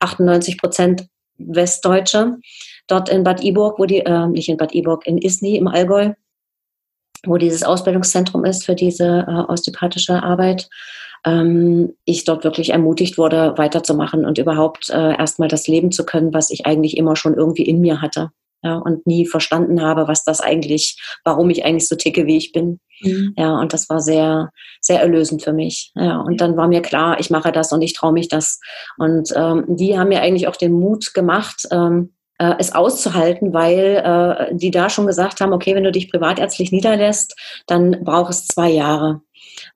98 Prozent Westdeutsche, dort in Bad Iburg, wo die, äh, nicht in Bad Iburg, in Isny im Allgäu, wo dieses Ausbildungszentrum ist für diese äh, osteopathische Arbeit, ähm, ich dort wirklich ermutigt wurde, weiterzumachen und überhaupt äh, erstmal das leben zu können, was ich eigentlich immer schon irgendwie in mir hatte. Ja, und nie verstanden habe, was das eigentlich, warum ich eigentlich so ticke, wie ich bin. Mhm. Ja, und das war sehr, sehr erlösend für mich. Ja, und dann war mir klar, ich mache das und ich traue mich das. Und ähm, die haben mir eigentlich auch den Mut gemacht, ähm, äh, es auszuhalten, weil äh, die da schon gesagt haben, okay, wenn du dich privatärztlich niederlässt, dann braucht es zwei Jahre.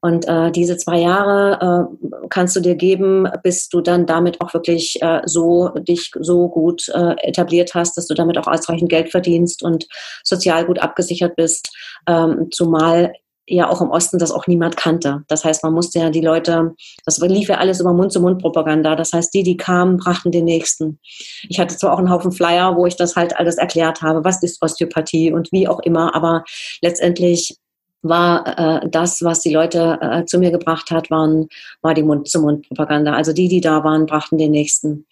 Und äh, diese zwei Jahre äh, kannst du dir geben, bis du dann damit auch wirklich äh, so dich so gut äh, etabliert hast, dass du damit auch ausreichend Geld verdienst und sozial gut abgesichert bist. Ähm, zumal ja auch im Osten das auch niemand kannte. Das heißt, man musste ja die Leute, das lief ja alles über Mund-zu-Mund-Propaganda. Das heißt, die, die kamen, brachten den nächsten. Ich hatte zwar auch einen Haufen Flyer, wo ich das halt alles erklärt habe, was ist Osteopathie und wie auch immer, aber letztendlich war äh, das, was die Leute äh, zu mir gebracht hat, waren, war die Mund-zu-Mund-Propaganda. Also die, die da waren, brachten den nächsten.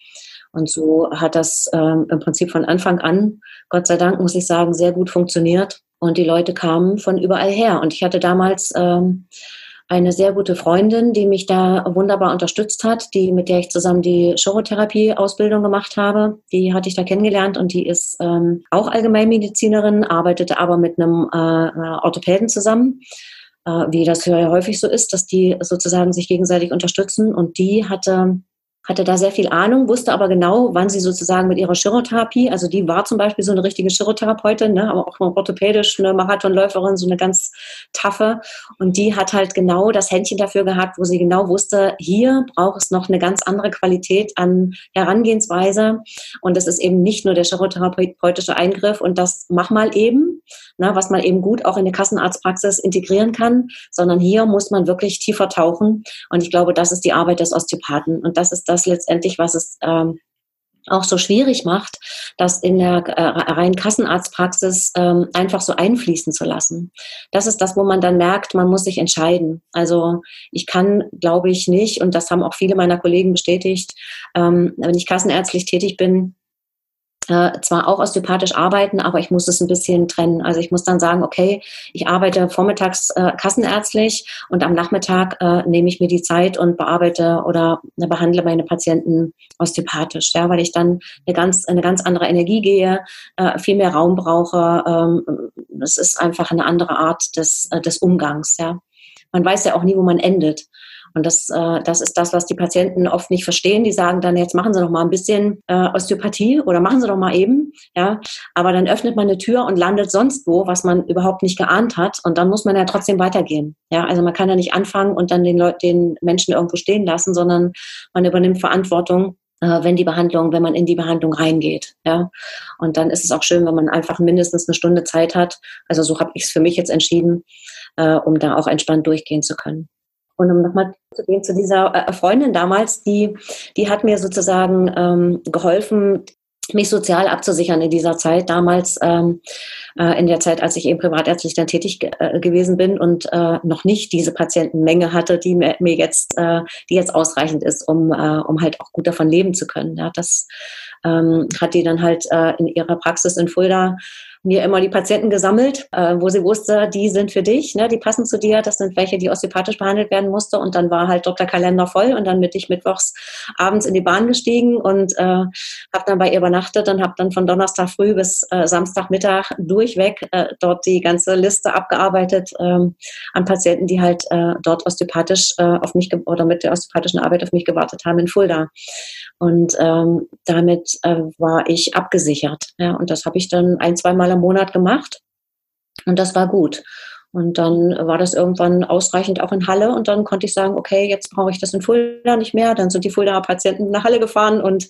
Und so hat das ähm, im Prinzip von Anfang an, Gott sei Dank, muss ich sagen, sehr gut funktioniert. Und die Leute kamen von überall her. Und ich hatte damals ähm, eine sehr gute Freundin, die mich da wunderbar unterstützt hat, die, mit der ich zusammen die Chirotherapie-Ausbildung gemacht habe. Die hatte ich da kennengelernt und die ist ähm, auch Allgemeinmedizinerin, arbeitete aber mit einem äh, Orthopäden zusammen äh, wie das ja häufig so ist, dass die sozusagen sich gegenseitig unterstützen. Und die hatte hatte da sehr viel Ahnung, wusste aber genau, wann sie sozusagen mit ihrer Chirotherapie, also die war zum Beispiel so eine richtige Chirotherapeutin, ne, aber auch orthopädisch, eine Marathonläuferin, so eine ganz taffe. Und die hat halt genau das Händchen dafür gehabt, wo sie genau wusste, hier braucht es noch eine ganz andere Qualität an Herangehensweise. Und es ist eben nicht nur der chirotherapeutische Eingriff und das mach mal eben, ne, was man eben gut auch in der Kassenarztpraxis integrieren kann, sondern hier muss man wirklich tiefer tauchen. Und ich glaube, das ist die Arbeit des Osteopathen. Und das ist das letztendlich, was es ähm, auch so schwierig macht, das in der äh, reinen Kassenarztpraxis ähm, einfach so einfließen zu lassen. Das ist das, wo man dann merkt, man muss sich entscheiden. Also ich kann, glaube ich, nicht, und das haben auch viele meiner Kollegen bestätigt, ähm, wenn ich kassenärztlich tätig bin, äh, zwar auch osteopathisch arbeiten, aber ich muss es ein bisschen trennen. Also ich muss dann sagen, okay, ich arbeite vormittags äh, kassenärztlich und am Nachmittag äh, nehme ich mir die Zeit und bearbeite oder äh, behandle meine Patienten osteopathisch, ja, weil ich dann eine ganz, eine ganz andere Energie gehe, äh, viel mehr Raum brauche. Ähm, es ist einfach eine andere Art des, äh, des Umgangs, ja. Man weiß ja auch nie, wo man endet. Und das, äh, das ist das, was die Patienten oft nicht verstehen. Die sagen dann, jetzt machen Sie doch mal ein bisschen äh, Osteopathie oder machen Sie doch mal eben. Ja, aber dann öffnet man eine Tür und landet sonst wo, was man überhaupt nicht geahnt hat. Und dann muss man ja trotzdem weitergehen. Ja, also man kann ja nicht anfangen und dann den Leuten, den Menschen irgendwo stehen lassen, sondern man übernimmt Verantwortung äh, wenn die Behandlung, wenn man in die Behandlung reingeht. Ja. Und dann ist es auch schön, wenn man einfach mindestens eine Stunde Zeit hat. Also so habe ich es für mich jetzt entschieden, äh, um da auch entspannt durchgehen zu können. Und um nochmal zu gehen zu dieser äh, Freundin damals, die, die hat mir sozusagen ähm, geholfen, mich sozial abzusichern in dieser Zeit. Damals, ähm, äh, in der Zeit, als ich eben privatärztlich dann tätig äh, gewesen bin und äh, noch nicht diese Patientenmenge hatte, die mir jetzt, äh, die jetzt ausreichend ist, um, äh, um halt auch gut davon leben zu können. Ja, das ähm, hat die dann halt äh, in ihrer Praxis in Fulda mir immer die Patienten gesammelt, äh, wo sie wusste, die sind für dich, ne, die passen zu dir. Das sind welche, die osteopathisch behandelt werden musste. Und dann war halt der Kalender voll und dann bin ich mittwochs abends in die Bahn gestiegen und äh, habe dann bei ihr übernachtet und habe dann von Donnerstag früh bis äh, Samstagmittag durchweg äh, dort die ganze Liste abgearbeitet ähm, an Patienten, die halt äh, dort osteopathisch äh, auf mich oder mit der osteopathischen Arbeit auf mich gewartet haben in Fulda. Und ähm, damit äh, war ich abgesichert. Ja, und das habe ich dann ein, zwei Mal im Monat gemacht. Und das war gut. Und dann war das irgendwann ausreichend auch in Halle und dann konnte ich sagen, okay, jetzt brauche ich das in Fulda nicht mehr. Dann sind die Fuldaer Patienten nach Halle gefahren und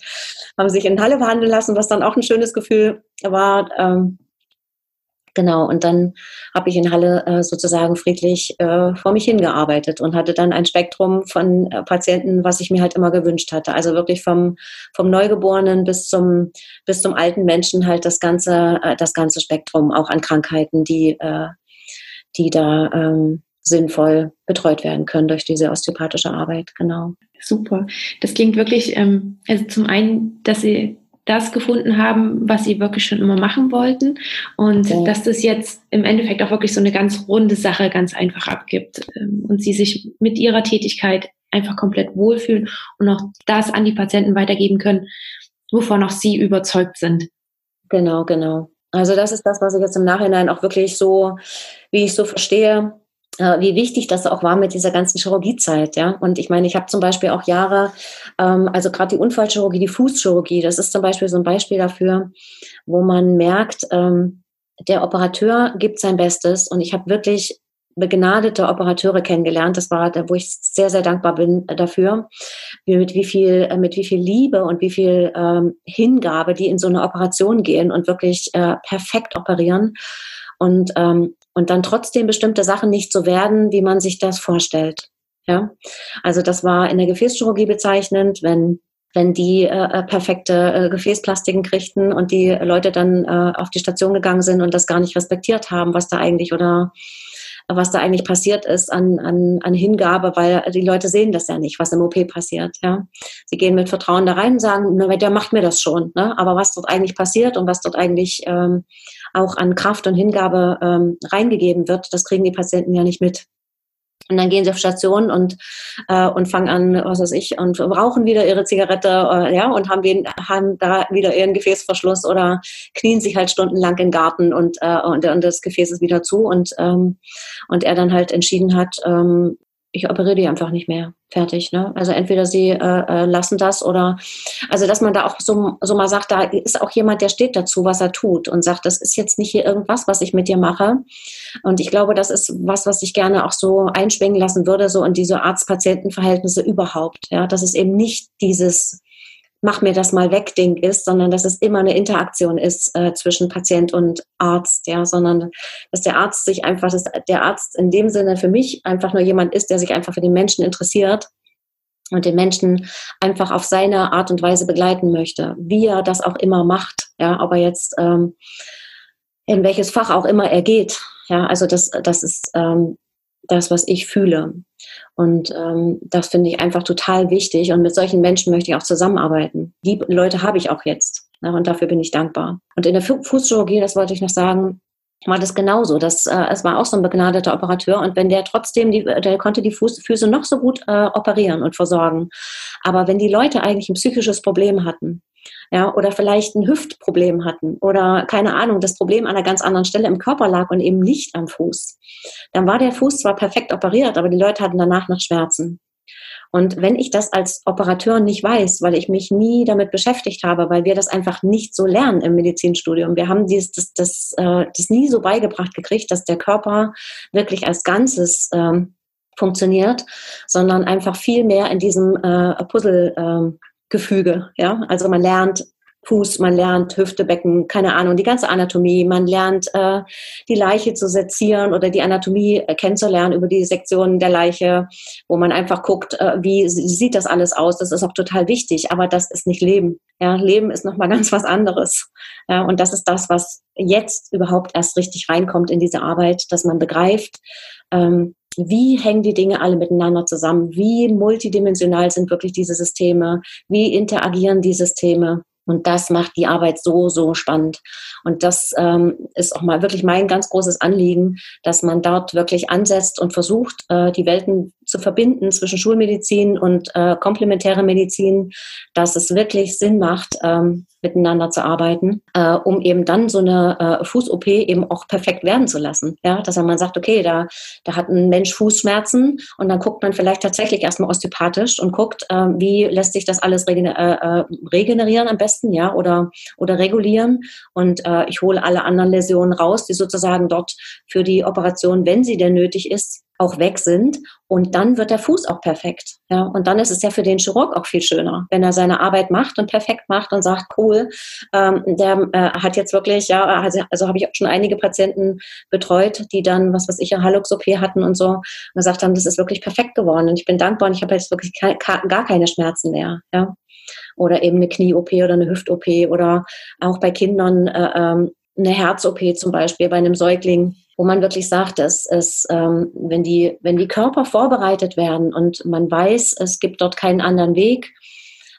haben sich in Halle behandeln lassen, was dann auch ein schönes Gefühl war. Ähm, Genau, und dann habe ich in Halle äh, sozusagen friedlich äh, vor mich hingearbeitet und hatte dann ein Spektrum von äh, Patienten, was ich mir halt immer gewünscht hatte. Also wirklich vom, vom Neugeborenen bis zum, bis zum alten Menschen halt das ganze, äh, das ganze Spektrum, auch an Krankheiten, die, äh, die da ähm, sinnvoll betreut werden können durch diese osteopathische Arbeit. Genau. Super. Das klingt wirklich, ähm, also zum einen, dass Sie das gefunden haben, was sie wirklich schon immer machen wollten und okay. dass das jetzt im Endeffekt auch wirklich so eine ganz runde Sache ganz einfach abgibt ähm, und sie sich mit ihrer Tätigkeit einfach komplett wohlfühlen und auch das an die Patienten weitergeben können, wovon auch sie überzeugt sind. Genau, genau. Also das ist das, was ich jetzt im Nachhinein auch wirklich so, wie ich so verstehe, wie wichtig das auch war mit dieser ganzen Chirurgiezeit, ja. Und ich meine, ich habe zum Beispiel auch Jahre, ähm, also gerade die Unfallchirurgie, die Fußchirurgie, das ist zum Beispiel so ein Beispiel dafür, wo man merkt, ähm, der Operateur gibt sein Bestes und ich habe wirklich begnadete Operateure kennengelernt. Das war, wo ich sehr, sehr dankbar bin äh, dafür, mit wie viel, äh, mit wie viel Liebe und wie viel ähm, Hingabe die in so eine Operation gehen und wirklich äh, perfekt operieren. Und ähm, und dann trotzdem bestimmte Sachen nicht so werden, wie man sich das vorstellt. Ja, also das war in der Gefäßchirurgie bezeichnend, wenn wenn die äh, äh, perfekte äh, Gefäßplastiken kriegten und die Leute dann äh, auf die Station gegangen sind und das gar nicht respektiert haben, was da eigentlich oder was da eigentlich passiert ist an, an, an Hingabe, weil die Leute sehen das ja nicht, was im OP passiert. Ja, sie gehen mit Vertrauen da rein und sagen, na, der macht mir das schon. Ne? Aber was dort eigentlich passiert und was dort eigentlich ähm, auch an Kraft und Hingabe ähm, reingegeben wird, das kriegen die Patienten ja nicht mit. Und dann gehen sie auf Station und, äh, und fangen an, was weiß ich, und rauchen wieder ihre Zigarette, äh, ja, und haben, den, haben da wieder ihren Gefäßverschluss oder knien sich halt stundenlang im Garten und, äh, und, und das Gefäß ist wieder zu und, ähm, und er dann halt entschieden hat, ähm, ich operiere die einfach nicht mehr. Fertig. Ne? Also entweder sie äh, äh, lassen das oder also dass man da auch so, so mal sagt, da ist auch jemand, der steht dazu, was er tut und sagt, das ist jetzt nicht hier irgendwas, was ich mit dir mache. Und ich glaube, das ist was, was ich gerne auch so einschwingen lassen würde, so in diese Arzt-Patienten-Verhältnisse überhaupt. Ja, dass es eben nicht dieses mach mir das mal weg Ding ist, sondern dass es immer eine Interaktion ist äh, zwischen Patient und Arzt, ja, sondern dass der Arzt sich einfach, dass der Arzt in dem Sinne für mich einfach nur jemand ist, der sich einfach für den Menschen interessiert und den Menschen einfach auf seine Art und Weise begleiten möchte, wie er das auch immer macht, ja, aber jetzt ähm, in welches Fach auch immer er geht, ja, also das, das ist ähm, das, was ich fühle. Und ähm, das finde ich einfach total wichtig. Und mit solchen Menschen möchte ich auch zusammenarbeiten. Die Leute habe ich auch jetzt. Ne? Und dafür bin ich dankbar. Und in der Fußchirurgie, das wollte ich noch sagen, war das genauso. Das, äh, es war auch so ein begnadeter Operateur und wenn der trotzdem, die, der konnte die Fuß, Füße noch so gut äh, operieren und versorgen. Aber wenn die Leute eigentlich ein psychisches Problem hatten, ja, oder vielleicht ein Hüftproblem hatten oder keine Ahnung, das Problem an einer ganz anderen Stelle im Körper lag und eben nicht am Fuß. Dann war der Fuß zwar perfekt operiert, aber die Leute hatten danach noch Schmerzen. Und wenn ich das als Operateur nicht weiß, weil ich mich nie damit beschäftigt habe, weil wir das einfach nicht so lernen im Medizinstudium, wir haben dieses, das, das, äh, das nie so beigebracht gekriegt, dass der Körper wirklich als Ganzes ähm, funktioniert, sondern einfach viel mehr in diesem äh, Puzzle ähm, Gefüge. Ja? Also man lernt Fuß, man lernt Hüfte, Becken, keine Ahnung, die ganze Anatomie. Man lernt äh, die Leiche zu sezieren oder die Anatomie äh, kennenzulernen über die Sektionen der Leiche, wo man einfach guckt, äh, wie sieht das alles aus. Das ist auch total wichtig, aber das ist nicht Leben. Ja, Leben ist nochmal ganz was anderes. Ja, und das ist das, was jetzt überhaupt erst richtig reinkommt in diese Arbeit, dass man begreift, ähm, wie hängen die Dinge alle miteinander zusammen, wie multidimensional sind wirklich diese Systeme, wie interagieren die Systeme. Und das macht die Arbeit so, so spannend. Und das ähm, ist auch mal wirklich mein ganz großes Anliegen, dass man dort wirklich ansetzt und versucht, äh, die Welten zu verbinden zwischen Schulmedizin und äh, komplementäre Medizin, dass es wirklich Sinn macht, ähm, miteinander zu arbeiten, äh, um eben dann so eine äh, Fuß-OP eben auch perfekt werden zu lassen. Ja, dass man sagt, okay, da, da hat ein Mensch Fußschmerzen und dann guckt man vielleicht tatsächlich erstmal osteopathisch und guckt, äh, wie lässt sich das alles regener äh, äh, regenerieren am besten, ja, oder, oder regulieren. Und äh, ich hole alle anderen Läsionen raus, die sozusagen dort für die Operation, wenn sie denn nötig ist, auch weg sind und dann wird der Fuß auch perfekt. Ja, und dann ist es ja für den Chirurg auch viel schöner, wenn er seine Arbeit macht und perfekt macht und sagt, cool, ähm, der äh, hat jetzt wirklich, ja, also, also habe ich auch schon einige Patienten betreut, die dann, was weiß ich, eine Hallux-OP hatten und so und gesagt haben, das ist wirklich perfekt geworden und ich bin dankbar und ich habe jetzt wirklich kein, gar keine Schmerzen mehr. Ja, oder eben eine Knie-OP oder eine Hüft-OP oder auch bei Kindern äh, ähm, eine Herz-OP zum Beispiel bei einem Säugling wo man wirklich sagt, dass es, ähm, wenn, die, wenn die Körper vorbereitet werden und man weiß, es gibt dort keinen anderen Weg,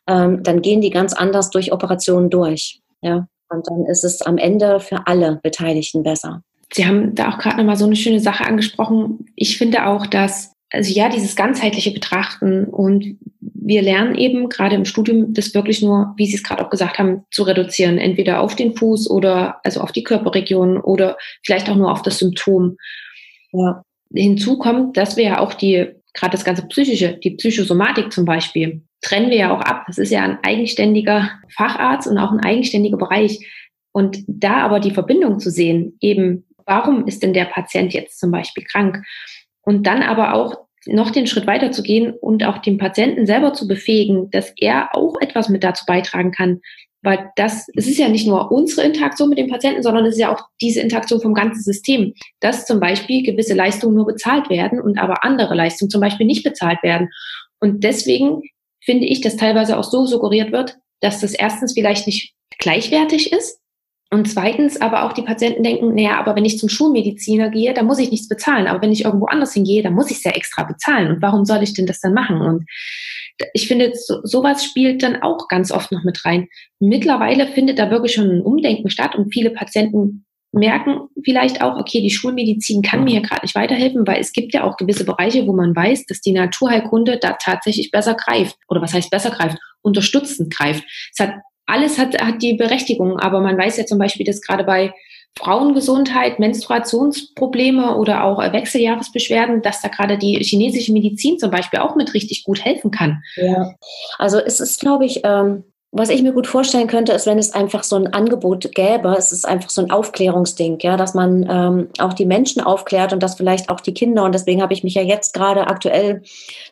ähm, dann gehen die ganz anders durch Operationen durch. Ja? Und dann ist es am Ende für alle Beteiligten besser. Sie haben da auch gerade nochmal so eine schöne Sache angesprochen. Ich finde auch, dass, also ja, dieses ganzheitliche Betrachten und wir lernen eben gerade im Studium das wirklich nur, wie Sie es gerade auch gesagt haben, zu reduzieren. Entweder auf den Fuß oder also auf die Körperregion oder vielleicht auch nur auf das Symptom. Ja. Hinzu kommt, dass wir ja auch die, gerade das ganze Psychische, die Psychosomatik zum Beispiel, trennen wir ja auch ab. Das ist ja ein eigenständiger Facharzt und auch ein eigenständiger Bereich. Und da aber die Verbindung zu sehen, eben, warum ist denn der Patient jetzt zum Beispiel krank? Und dann aber auch noch den Schritt weiter zu gehen und auch den Patienten selber zu befähigen, dass er auch etwas mit dazu beitragen kann. Weil das, es ist ja nicht nur unsere Interaktion mit dem Patienten, sondern es ist ja auch diese Interaktion vom ganzen System, dass zum Beispiel gewisse Leistungen nur bezahlt werden und aber andere Leistungen zum Beispiel nicht bezahlt werden. Und deswegen finde ich, dass teilweise auch so suggeriert wird, dass das erstens vielleicht nicht gleichwertig ist und zweitens aber auch die Patienten denken, naja, aber wenn ich zum Schulmediziner gehe, dann muss ich nichts bezahlen. Aber wenn ich irgendwo anders hingehe, dann muss ich es ja extra bezahlen. Und warum soll ich denn das dann machen? Und ich finde, so, sowas spielt dann auch ganz oft noch mit rein. Mittlerweile findet da wirklich schon ein Umdenken statt und viele Patienten merken vielleicht auch, okay, die Schulmedizin kann mir hier gerade nicht weiterhelfen, weil es gibt ja auch gewisse Bereiche, wo man weiß, dass die Naturheilkunde da tatsächlich besser greift. Oder was heißt besser greift? Unterstützend greift. Es hat alles hat, hat die Berechtigung, aber man weiß ja zum Beispiel, dass gerade bei Frauengesundheit, Menstruationsprobleme oder auch Wechseljahresbeschwerden, dass da gerade die chinesische Medizin zum Beispiel auch mit richtig gut helfen kann. Ja, also es ist, glaube ich, ähm, was ich mir gut vorstellen könnte, ist, wenn es einfach so ein Angebot gäbe, es ist einfach so ein Aufklärungsding, ja, dass man ähm, auch die Menschen aufklärt und dass vielleicht auch die Kinder, und deswegen habe ich mich ja jetzt gerade aktuell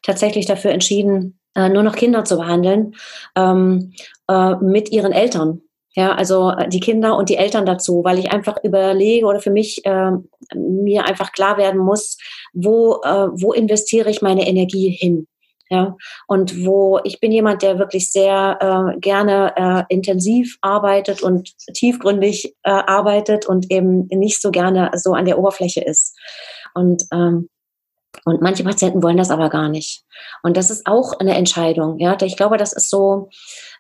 tatsächlich dafür entschieden, äh, nur noch Kinder zu behandeln, ähm, äh, mit ihren Eltern. Ja, also äh, die Kinder und die Eltern dazu, weil ich einfach überlege oder für mich äh, mir einfach klar werden muss, wo, äh, wo investiere ich meine Energie hin. Ja, und wo ich bin jemand, der wirklich sehr äh, gerne äh, intensiv arbeitet und tiefgründig äh, arbeitet und eben nicht so gerne so an der Oberfläche ist. Und ähm, und manche Patienten wollen das aber gar nicht. Und das ist auch eine Entscheidung. Ja, ich glaube, das ist so,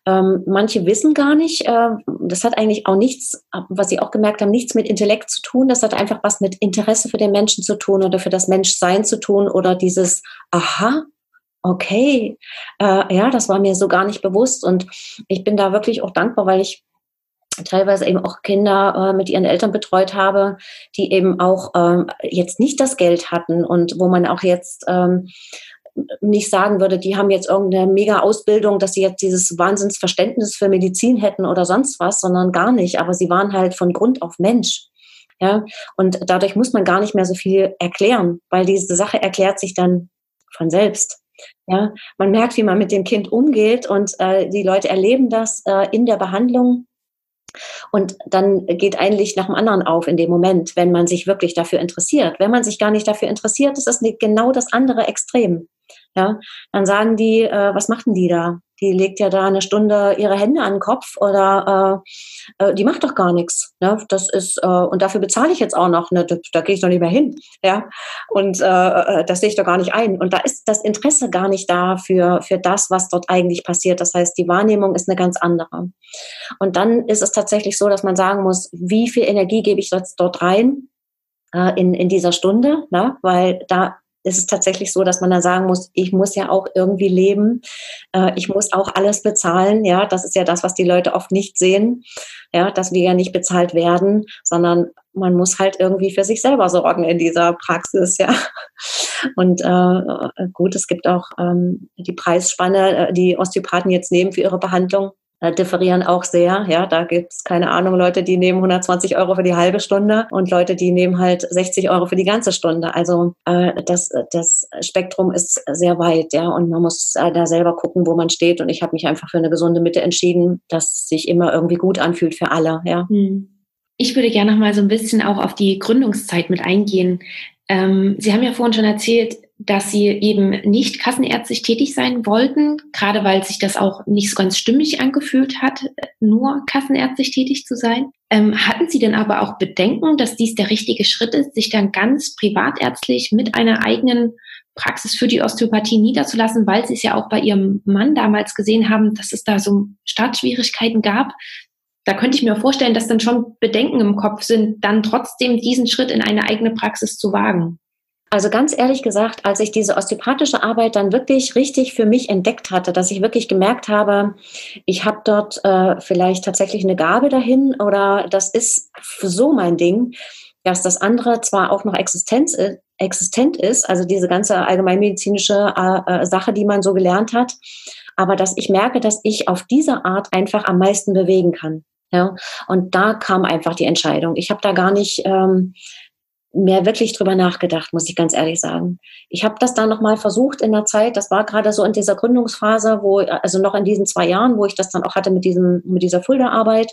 ähm, manche wissen gar nicht, äh, das hat eigentlich auch nichts, was sie auch gemerkt haben, nichts mit Intellekt zu tun. Das hat einfach was mit Interesse für den Menschen zu tun oder für das Menschsein zu tun oder dieses, aha, okay, äh, ja, das war mir so gar nicht bewusst. Und ich bin da wirklich auch dankbar, weil ich teilweise eben auch Kinder äh, mit ihren Eltern betreut habe, die eben auch ähm, jetzt nicht das Geld hatten und wo man auch jetzt ähm, nicht sagen würde, die haben jetzt irgendeine mega Ausbildung, dass sie jetzt dieses Wahnsinnsverständnis für Medizin hätten oder sonst was, sondern gar nicht. Aber sie waren halt von Grund auf Mensch. Ja, und dadurch muss man gar nicht mehr so viel erklären, weil diese Sache erklärt sich dann von selbst. Ja, man merkt, wie man mit dem Kind umgeht und äh, die Leute erleben das äh, in der Behandlung und dann geht ein Licht nach dem anderen auf in dem Moment, wenn man sich wirklich dafür interessiert. Wenn man sich gar nicht dafür interessiert, ist das genau das andere Extrem. Ja, dann sagen die, äh, was machten die da? Die legt ja da eine Stunde ihre Hände an den Kopf oder äh, äh, die macht doch gar nichts. Ne? Das ist äh, und dafür bezahle ich jetzt auch noch. Ne? Da, da gehe ich doch nicht mehr hin. Ja, und äh, äh, das sehe ich doch gar nicht ein. Und da ist das Interesse gar nicht da für für das, was dort eigentlich passiert. Das heißt, die Wahrnehmung ist eine ganz andere. Und dann ist es tatsächlich so, dass man sagen muss, wie viel Energie gebe ich jetzt dort rein? in, in dieser Stunde, ne? weil da ist es tatsächlich so, dass man dann sagen muss, ich muss ja auch irgendwie leben, äh, ich muss auch alles bezahlen. Ja, das ist ja das, was die Leute oft nicht sehen, ja, dass wir ja nicht bezahlt werden, sondern man muss halt irgendwie für sich selber sorgen in dieser Praxis, ja. Und äh, gut, es gibt auch ähm, die Preisspanne, äh, die Osteopathen jetzt nehmen für ihre Behandlung äh, differieren auch sehr. Ja, da gibt es keine Ahnung, Leute, die nehmen 120 Euro für die halbe Stunde und Leute, die nehmen halt 60 Euro für die ganze Stunde. Also äh, das, das Spektrum ist sehr weit, ja, und man muss äh, da selber gucken, wo man steht. Und ich habe mich einfach für eine gesunde Mitte entschieden, dass sich immer irgendwie gut anfühlt für alle. Ja. Hm. Ich würde gerne noch mal so ein bisschen auch auf die Gründungszeit mit eingehen. Ähm, Sie haben ja vorhin schon erzählt, dass Sie eben nicht kassenärztlich tätig sein wollten, gerade weil sich das auch nicht so ganz stimmig angefühlt hat, nur kassenärztlich tätig zu sein. Ähm, hatten Sie denn aber auch Bedenken, dass dies der richtige Schritt ist, sich dann ganz privatärztlich mit einer eigenen Praxis für die Osteopathie niederzulassen, weil Sie es ja auch bei Ihrem Mann damals gesehen haben, dass es da so Startschwierigkeiten gab. Da könnte ich mir vorstellen, dass dann schon Bedenken im Kopf sind, dann trotzdem diesen Schritt in eine eigene Praxis zu wagen. Also ganz ehrlich gesagt, als ich diese osteopathische Arbeit dann wirklich richtig für mich entdeckt hatte, dass ich wirklich gemerkt habe, ich habe dort äh, vielleicht tatsächlich eine Gabe dahin oder das ist so mein Ding, dass das andere zwar auch noch Existenz, äh, existent ist, also diese ganze allgemeinmedizinische äh, äh, Sache, die man so gelernt hat, aber dass ich merke, dass ich auf diese Art einfach am meisten bewegen kann. Ja, und da kam einfach die Entscheidung. Ich habe da gar nicht ähm, mehr wirklich drüber nachgedacht, muss ich ganz ehrlich sagen. Ich habe das dann nochmal versucht in der Zeit, das war gerade so in dieser Gründungsphase, wo, also noch in diesen zwei Jahren, wo ich das dann auch hatte mit diesem, mit dieser Fulda-Arbeit.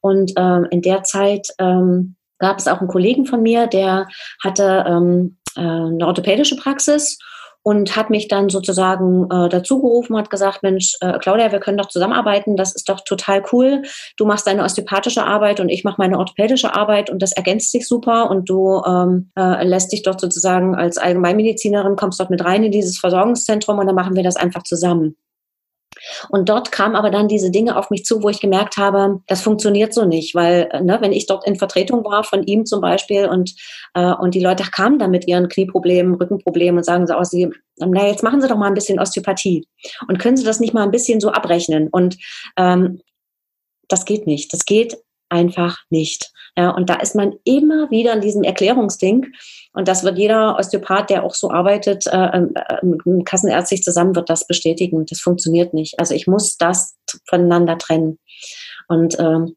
Und ähm, in der Zeit ähm, gab es auch einen Kollegen von mir, der hatte ähm, äh, eine orthopädische Praxis und hat mich dann sozusagen äh, dazu gerufen, hat gesagt, Mensch, äh, Claudia, wir können doch zusammenarbeiten, das ist doch total cool. Du machst deine osteopathische Arbeit und ich mache meine orthopädische Arbeit und das ergänzt sich super und du ähm, äh, lässt dich dort sozusagen als Allgemeinmedizinerin, kommst dort mit rein in dieses Versorgungszentrum und dann machen wir das einfach zusammen. Und dort kamen aber dann diese Dinge auf mich zu, wo ich gemerkt habe, das funktioniert so nicht, weil ne, wenn ich dort in Vertretung war von ihm zum Beispiel und, äh, und die Leute kamen dann mit ihren Knieproblemen, Rückenproblemen und sagen so, oh, sie, na jetzt machen Sie doch mal ein bisschen Osteopathie und können Sie das nicht mal ein bisschen so abrechnen und ähm, das geht nicht. Das geht einfach nicht. Ja, und da ist man immer wieder in diesem Erklärungsding. Und das wird jeder Osteopath, der auch so arbeitet, äh, ähm, äh, mit kassenärztlich zusammen, wird das bestätigen. Das funktioniert nicht. Also ich muss das voneinander trennen. Und ähm,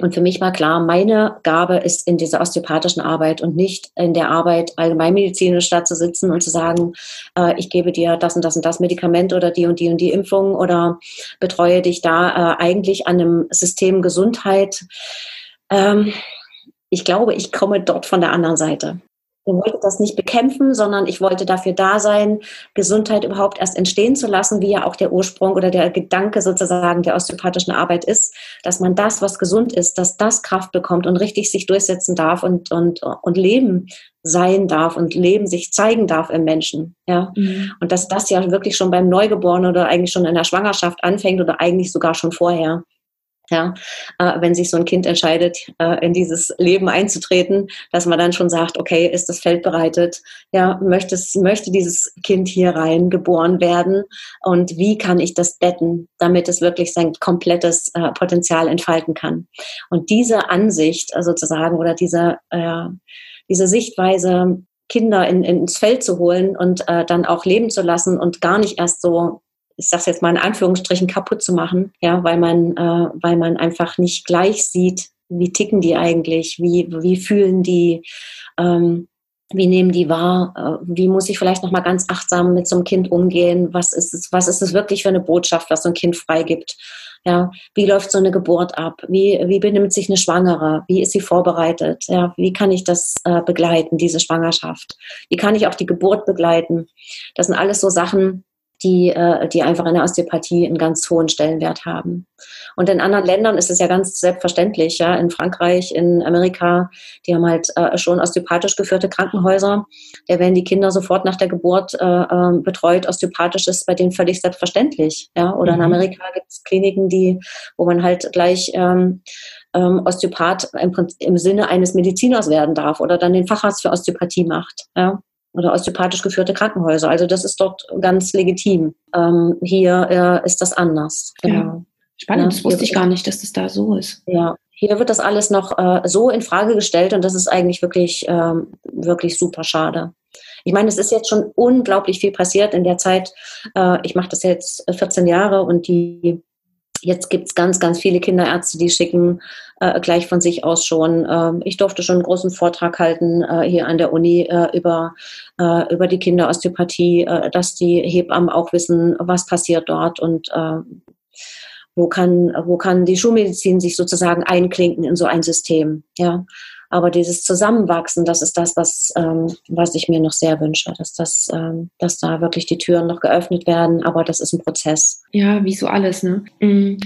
und für mich war klar, meine Gabe ist in dieser osteopathischen Arbeit und nicht in der Arbeit allgemeinmedizinisch da zu sitzen und zu sagen, äh, ich gebe dir das und das und das Medikament oder die und die und die Impfung oder betreue dich da äh, eigentlich an einem System Gesundheit. Ähm, ich glaube, ich komme dort von der anderen Seite. Ich wollte das nicht bekämpfen, sondern ich wollte dafür da sein, Gesundheit überhaupt erst entstehen zu lassen, wie ja auch der Ursprung oder der Gedanke sozusagen der osteopathischen Arbeit ist, dass man das, was gesund ist, dass das Kraft bekommt und richtig sich durchsetzen darf und, und, und Leben sein darf und Leben sich zeigen darf im Menschen. Ja. Mhm. Und dass das ja wirklich schon beim Neugeborenen oder eigentlich schon in der Schwangerschaft anfängt oder eigentlich sogar schon vorher. Ja, äh, wenn sich so ein Kind entscheidet, äh, in dieses Leben einzutreten, dass man dann schon sagt, okay, ist das Feld bereitet? Ja, möchte, möchte dieses Kind hier rein geboren werden? Und wie kann ich das betten, damit es wirklich sein komplettes äh, Potenzial entfalten kann? Und diese Ansicht sozusagen oder diese, diese Sichtweise, Kinder in, ins Feld zu holen und äh, dann auch leben zu lassen und gar nicht erst so ich sage jetzt mal in Anführungsstrichen, kaputt zu machen, ja, weil man, äh, weil man einfach nicht gleich sieht, wie ticken die eigentlich, wie, wie fühlen die, ähm, wie nehmen die wahr, äh, wie muss ich vielleicht nochmal ganz achtsam mit so einem Kind umgehen, was ist es, was ist es wirklich für eine Botschaft, was so ein Kind freigibt. Ja, wie läuft so eine Geburt ab? Wie, wie benimmt sich eine Schwangere? Wie ist sie vorbereitet? Ja, wie kann ich das äh, begleiten, diese Schwangerschaft? Wie kann ich auch die Geburt begleiten? Das sind alles so Sachen, die, äh, die einfach in der Osteopathie einen ganz hohen Stellenwert haben. Und in anderen Ländern ist es ja ganz selbstverständlich, ja, in Frankreich, in Amerika, die haben halt äh, schon osteopathisch geführte Krankenhäuser. Da werden die Kinder sofort nach der Geburt äh, äh, betreut. Osteopathisch ist bei denen völlig selbstverständlich, ja. Oder mhm. in Amerika gibt es Kliniken, die, wo man halt gleich ähm, ähm, Osteopath im, im Sinne eines Mediziners werden darf oder dann den Facharzt für Osteopathie macht, ja oder osteopathisch geführte Krankenhäuser. Also das ist dort ganz legitim. Ähm, hier äh, ist das anders. Genau. Ja. Spannend, ja, das wusste ich gar nicht, dass das da so ist. Ja, hier wird das alles noch äh, so in Frage gestellt und das ist eigentlich wirklich, ähm, wirklich super schade. Ich meine, es ist jetzt schon unglaublich viel passiert in der Zeit. Äh, ich mache das jetzt 14 Jahre und die Jetzt gibt es ganz, ganz viele Kinderärzte, die schicken äh, gleich von sich aus schon. Äh, ich durfte schon einen großen Vortrag halten äh, hier an der Uni äh, über, äh, über die Kinderosteopathie, äh, dass die Hebammen auch wissen, was passiert dort und wo kann, wo kann die Schulmedizin sich sozusagen einklinken in so ein System. Ja. Aber dieses Zusammenwachsen, das ist das, was, ähm, was ich mir noch sehr wünsche, dass, das, ähm, dass da wirklich die Türen noch geöffnet werden. Aber das ist ein Prozess. Ja, wie so alles. Ne? Mm.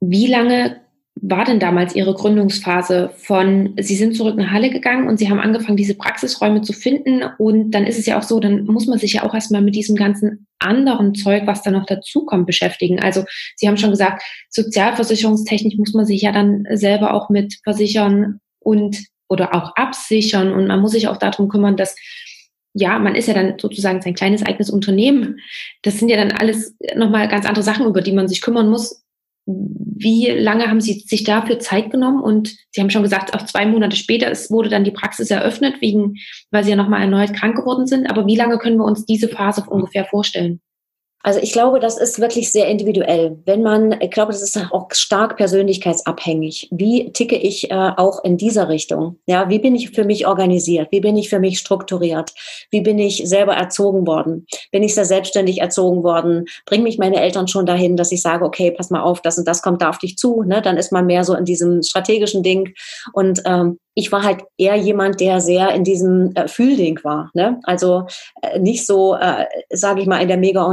Wie lange war denn damals Ihre Gründungsphase von, Sie sind zurück nach Halle gegangen und Sie haben angefangen, diese Praxisräume zu finden und dann ist es ja auch so, dann muss man sich ja auch erstmal mit diesem ganzen anderen Zeug, was da noch dazukommt, beschäftigen. Also Sie haben schon gesagt, sozialversicherungstechnisch muss man sich ja dann selber auch mit versichern und oder auch absichern und man muss sich auch darum kümmern, dass ja, man ist ja dann sozusagen sein kleines eigenes Unternehmen. Das sind ja dann alles nochmal ganz andere Sachen, über die man sich kümmern muss. Wie lange haben Sie sich dafür Zeit genommen? Und Sie haben schon gesagt, auch zwei Monate später es wurde dann die Praxis eröffnet, wegen, weil Sie ja nochmal erneut krank geworden sind. Aber wie lange können wir uns diese Phase ungefähr vorstellen? Also ich glaube, das ist wirklich sehr individuell. Wenn man, ich glaube, das ist auch stark persönlichkeitsabhängig. Wie ticke ich äh, auch in dieser Richtung? Ja, wie bin ich für mich organisiert? Wie bin ich für mich strukturiert? Wie bin ich selber erzogen worden? Bin ich sehr selbstständig erzogen worden? Bringen mich meine Eltern schon dahin, dass ich sage, okay, pass mal auf, das und das kommt da auf dich zu. Ne? Dann ist man mehr so in diesem strategischen Ding. Und ähm, ich war halt eher jemand, der sehr in diesem äh, Fühlding war. Ne? Also äh, nicht so, äh, sage ich mal, in der mega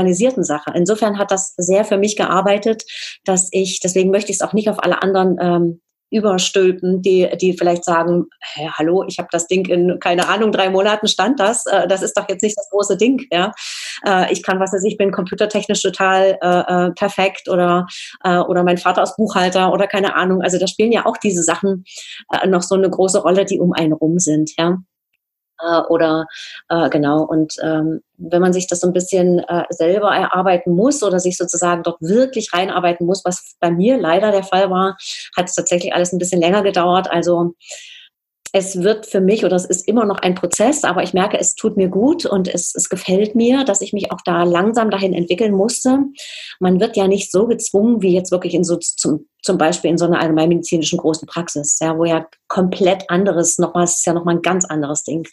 organisierten Sache. Insofern hat das sehr für mich gearbeitet, dass ich, deswegen möchte ich es auch nicht auf alle anderen ähm, überstülpen, die, die vielleicht sagen, hey, hallo, ich habe das Ding in, keine Ahnung, drei Monaten stand das. Äh, das ist doch jetzt nicht das große Ding. Ja? Äh, ich kann, was weiß ich, bin computertechnisch total äh, äh, perfekt oder, äh, oder mein Vater ist Buchhalter oder keine Ahnung. Also da spielen ja auch diese Sachen äh, noch so eine große Rolle, die um einen rum sind. Ja? Äh, oder äh, genau. Und ähm, wenn man sich das so ein bisschen äh, selber erarbeiten muss oder sich sozusagen dort wirklich reinarbeiten muss, was bei mir leider der Fall war, hat es tatsächlich alles ein bisschen länger gedauert. Also es wird für mich oder es ist immer noch ein Prozess, aber ich merke, es tut mir gut und es, es gefällt mir, dass ich mich auch da langsam dahin entwickeln musste. Man wird ja nicht so gezwungen, wie jetzt wirklich in so zum, zum Beispiel in so einer allgemeinmedizinischen großen Praxis, ja, wo ja komplett anderes nochmal, es ist ja nochmal ein ganz anderes Ding.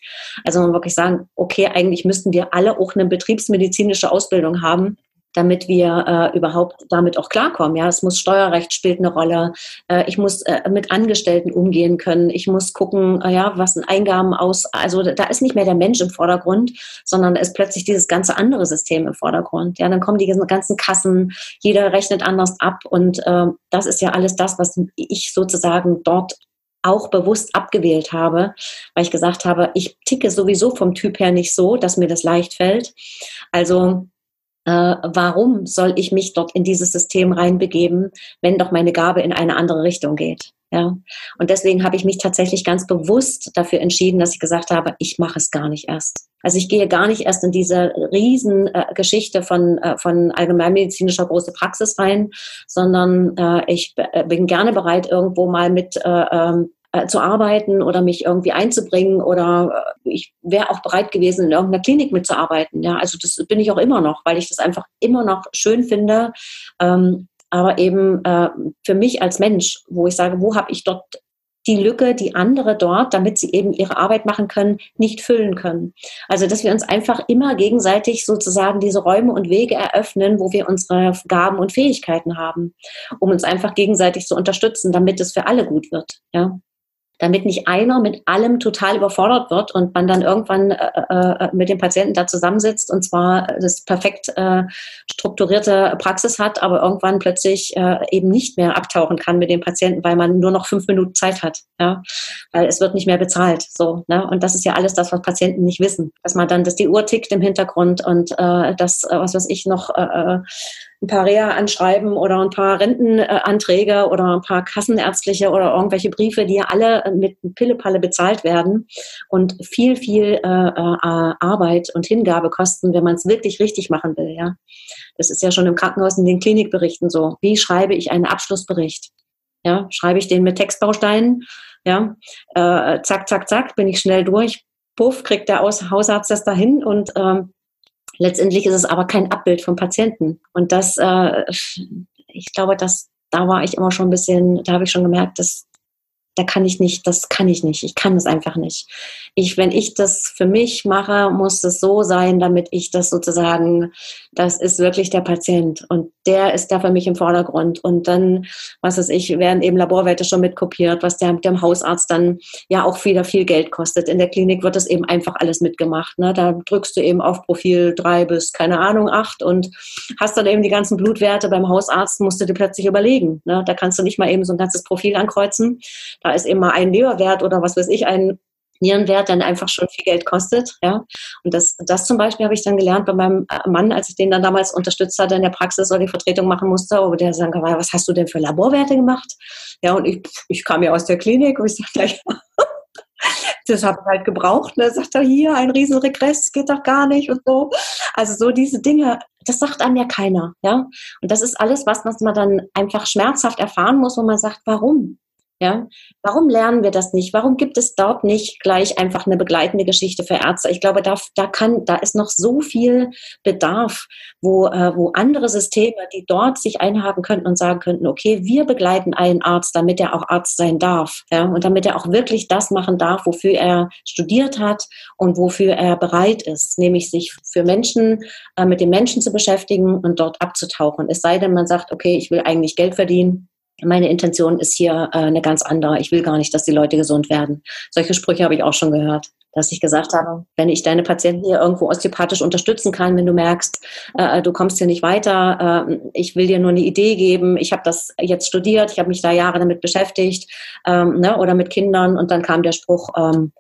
Also man wirklich sagen, okay, eigentlich müssten wir alle auch eine betriebsmedizinische Ausbildung haben, damit wir äh, überhaupt damit auch klarkommen. Ja, es muss Steuerrecht spielt eine Rolle. Äh, ich muss äh, mit Angestellten umgehen können. Ich muss gucken, äh, ja, was sind Eingaben aus. Also da ist nicht mehr der Mensch im Vordergrund, sondern ist plötzlich dieses ganze andere System im Vordergrund. Ja, dann kommen die ganzen Kassen, jeder rechnet anders ab und äh, das ist ja alles das, was ich sozusagen dort auch bewusst abgewählt habe, weil ich gesagt habe, ich ticke sowieso vom Typ her nicht so, dass mir das leicht fällt. Also äh, warum soll ich mich dort in dieses System reinbegeben, wenn doch meine Gabe in eine andere Richtung geht? Ja, und deswegen habe ich mich tatsächlich ganz bewusst dafür entschieden, dass ich gesagt habe, ich mache es gar nicht erst. Also ich gehe gar nicht erst in diese riesen äh, Geschichte von, äh, von allgemeinmedizinischer große Praxis rein, sondern äh, ich äh, bin gerne bereit, irgendwo mal mit äh, ähm, äh, zu arbeiten oder mich irgendwie einzubringen oder äh, ich wäre auch bereit gewesen, in irgendeiner Klinik mitzuarbeiten. Ja, also das bin ich auch immer noch, weil ich das einfach immer noch schön finde. Ähm, aber eben äh, für mich als Mensch, wo ich sage, wo habe ich dort die Lücke, die andere dort, damit sie eben ihre Arbeit machen können, nicht füllen können. Also, dass wir uns einfach immer gegenseitig sozusagen diese Räume und Wege eröffnen, wo wir unsere Gaben und Fähigkeiten haben, um uns einfach gegenseitig zu unterstützen, damit es für alle gut wird. Ja damit nicht einer mit allem total überfordert wird und man dann irgendwann äh, äh, mit dem Patienten da zusammensitzt und zwar das perfekt äh, strukturierte Praxis hat, aber irgendwann plötzlich äh, eben nicht mehr abtauchen kann mit dem Patienten, weil man nur noch fünf Minuten Zeit hat, ja, weil es wird nicht mehr bezahlt, so, ne? Und das ist ja alles das, was Patienten nicht wissen, dass man dann, dass die Uhr tickt im Hintergrund und äh, das, äh, was weiß ich noch äh, äh ein paar Reha-Anschreiben oder ein paar Rentenanträge oder ein paar kassenärztliche oder irgendwelche Briefe, die ja alle mit Pillepalle bezahlt werden und viel, viel äh, äh, Arbeit und Hingabe kosten, wenn man es wirklich richtig machen will. Ja, Das ist ja schon im Krankenhaus in den Klinikberichten so. Wie schreibe ich einen Abschlussbericht? Ja, schreibe ich den mit Textbausteinen? Ja, äh, zack, zack, zack, bin ich schnell durch. Puff, kriegt der Hausarzt das dahin und ähm, Letztendlich ist es aber kein Abbild vom Patienten. Und das, äh, ich glaube, dass da war ich immer schon ein bisschen, da habe ich schon gemerkt, dass da kann ich nicht, das kann ich nicht. Ich kann das einfach nicht. Ich, wenn ich das für mich mache, muss es so sein, damit ich das sozusagen, das ist wirklich der Patient und der ist da für mich im Vordergrund. Und dann, was weiß ich, werden eben Laborwerte schon mitkopiert, was der, dem Hausarzt dann ja auch wieder viel Geld kostet. In der Klinik wird das eben einfach alles mitgemacht. Ne? Da drückst du eben auf Profil drei bis, keine Ahnung, acht und hast dann eben die ganzen Blutwerte. Beim Hausarzt musst du dir plötzlich überlegen. Ne? Da kannst du nicht mal eben so ein ganzes Profil ankreuzen da ist immer ein Leberwert oder was weiß ich, ein Nierenwert dann einfach schon viel Geld kostet. Ja. Und das, das zum Beispiel habe ich dann gelernt bei meinem äh, Mann, als ich den dann damals unterstützt hatte in der Praxis oder die Vertretung machen musste, wo der sagen kann, was hast du denn für Laborwerte gemacht? Ja, und ich, ich kam ja aus der Klinik und ich sage gleich, das habe ich halt gebraucht. Ne? Sagt er, hier, ein Riesenregress, geht doch gar nicht und so. Also so diese Dinge, das sagt einem ja keiner. Ja? Und das ist alles was, was man dann einfach schmerzhaft erfahren muss, wo man sagt, warum? Ja, warum lernen wir das nicht? Warum gibt es dort nicht gleich einfach eine begleitende Geschichte für Ärzte? Ich glaube, da, da kann, da ist noch so viel Bedarf, wo, äh, wo andere Systeme, die dort sich einhaken könnten und sagen könnten, okay, wir begleiten einen Arzt, damit er auch Arzt sein darf, ja, und damit er auch wirklich das machen darf, wofür er studiert hat und wofür er bereit ist, nämlich sich für Menschen, äh, mit den Menschen zu beschäftigen und dort abzutauchen. Es sei denn, man sagt, okay, ich will eigentlich Geld verdienen meine Intention ist hier äh, eine ganz andere. Ich will gar nicht, dass die Leute gesund werden. Solche Sprüche habe ich auch schon gehört, dass ich gesagt habe, wenn ich deine Patienten hier irgendwo osteopathisch unterstützen kann, wenn du merkst, äh, du kommst hier nicht weiter, äh, ich will dir nur eine Idee geben, ich habe das jetzt studiert, ich habe mich da Jahre damit beschäftigt ähm, ne, oder mit Kindern und dann kam der Spruch, ähm,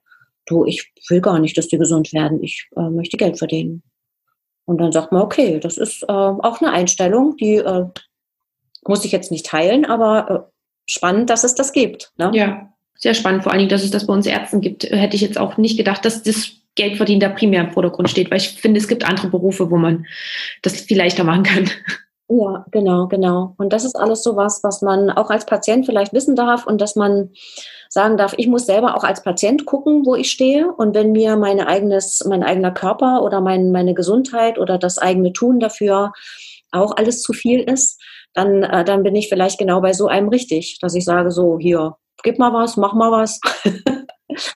du, ich will gar nicht, dass die gesund werden, ich äh, möchte Geld verdienen. Und dann sagt man, okay, das ist äh, auch eine Einstellung, die äh, muss ich jetzt nicht teilen, aber äh, spannend, dass es das gibt. Ne? Ja, sehr spannend, vor allen Dingen, dass es das bei uns Ärzten gibt. Hätte ich jetzt auch nicht gedacht, dass das Geldverdienen da primär im Vordergrund steht, weil ich finde, es gibt andere Berufe, wo man das viel leichter machen kann. Ja, genau, genau. Und das ist alles so was, was man auch als Patient vielleicht wissen darf und dass man sagen darf, ich muss selber auch als Patient gucken, wo ich stehe. Und wenn mir mein eigenes, mein eigener Körper oder mein, meine Gesundheit oder das eigene Tun dafür auch alles zu viel ist, dann, äh, dann bin ich vielleicht genau bei so einem richtig, dass ich sage, so, hier, gib mal was, mach mal was,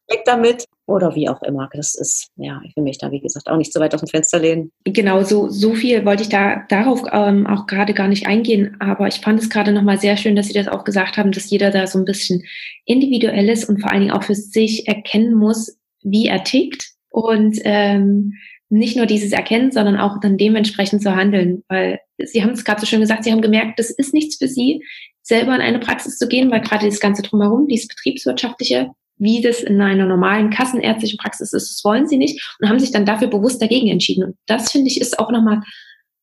weg damit oder wie auch immer. Das ist, ja, ich will mich da, wie gesagt, auch nicht so weit aus dem Fenster lehnen. Genau, so, so viel wollte ich da darauf ähm, auch gerade gar nicht eingehen, aber ich fand es gerade nochmal sehr schön, dass Sie das auch gesagt haben, dass jeder da so ein bisschen individuell ist und vor allen Dingen auch für sich erkennen muss, wie er tickt und ähm, nicht nur dieses Erkennen, sondern auch dann dementsprechend zu handeln. Weil Sie haben es gerade so schön gesagt, Sie haben gemerkt, das ist nichts für Sie, selber in eine Praxis zu gehen, weil gerade das Ganze drumherum, dieses betriebswirtschaftliche, wie das in einer normalen kassenärztlichen Praxis ist, das wollen Sie nicht und haben sich dann dafür bewusst dagegen entschieden. Und das finde ich ist auch nochmal,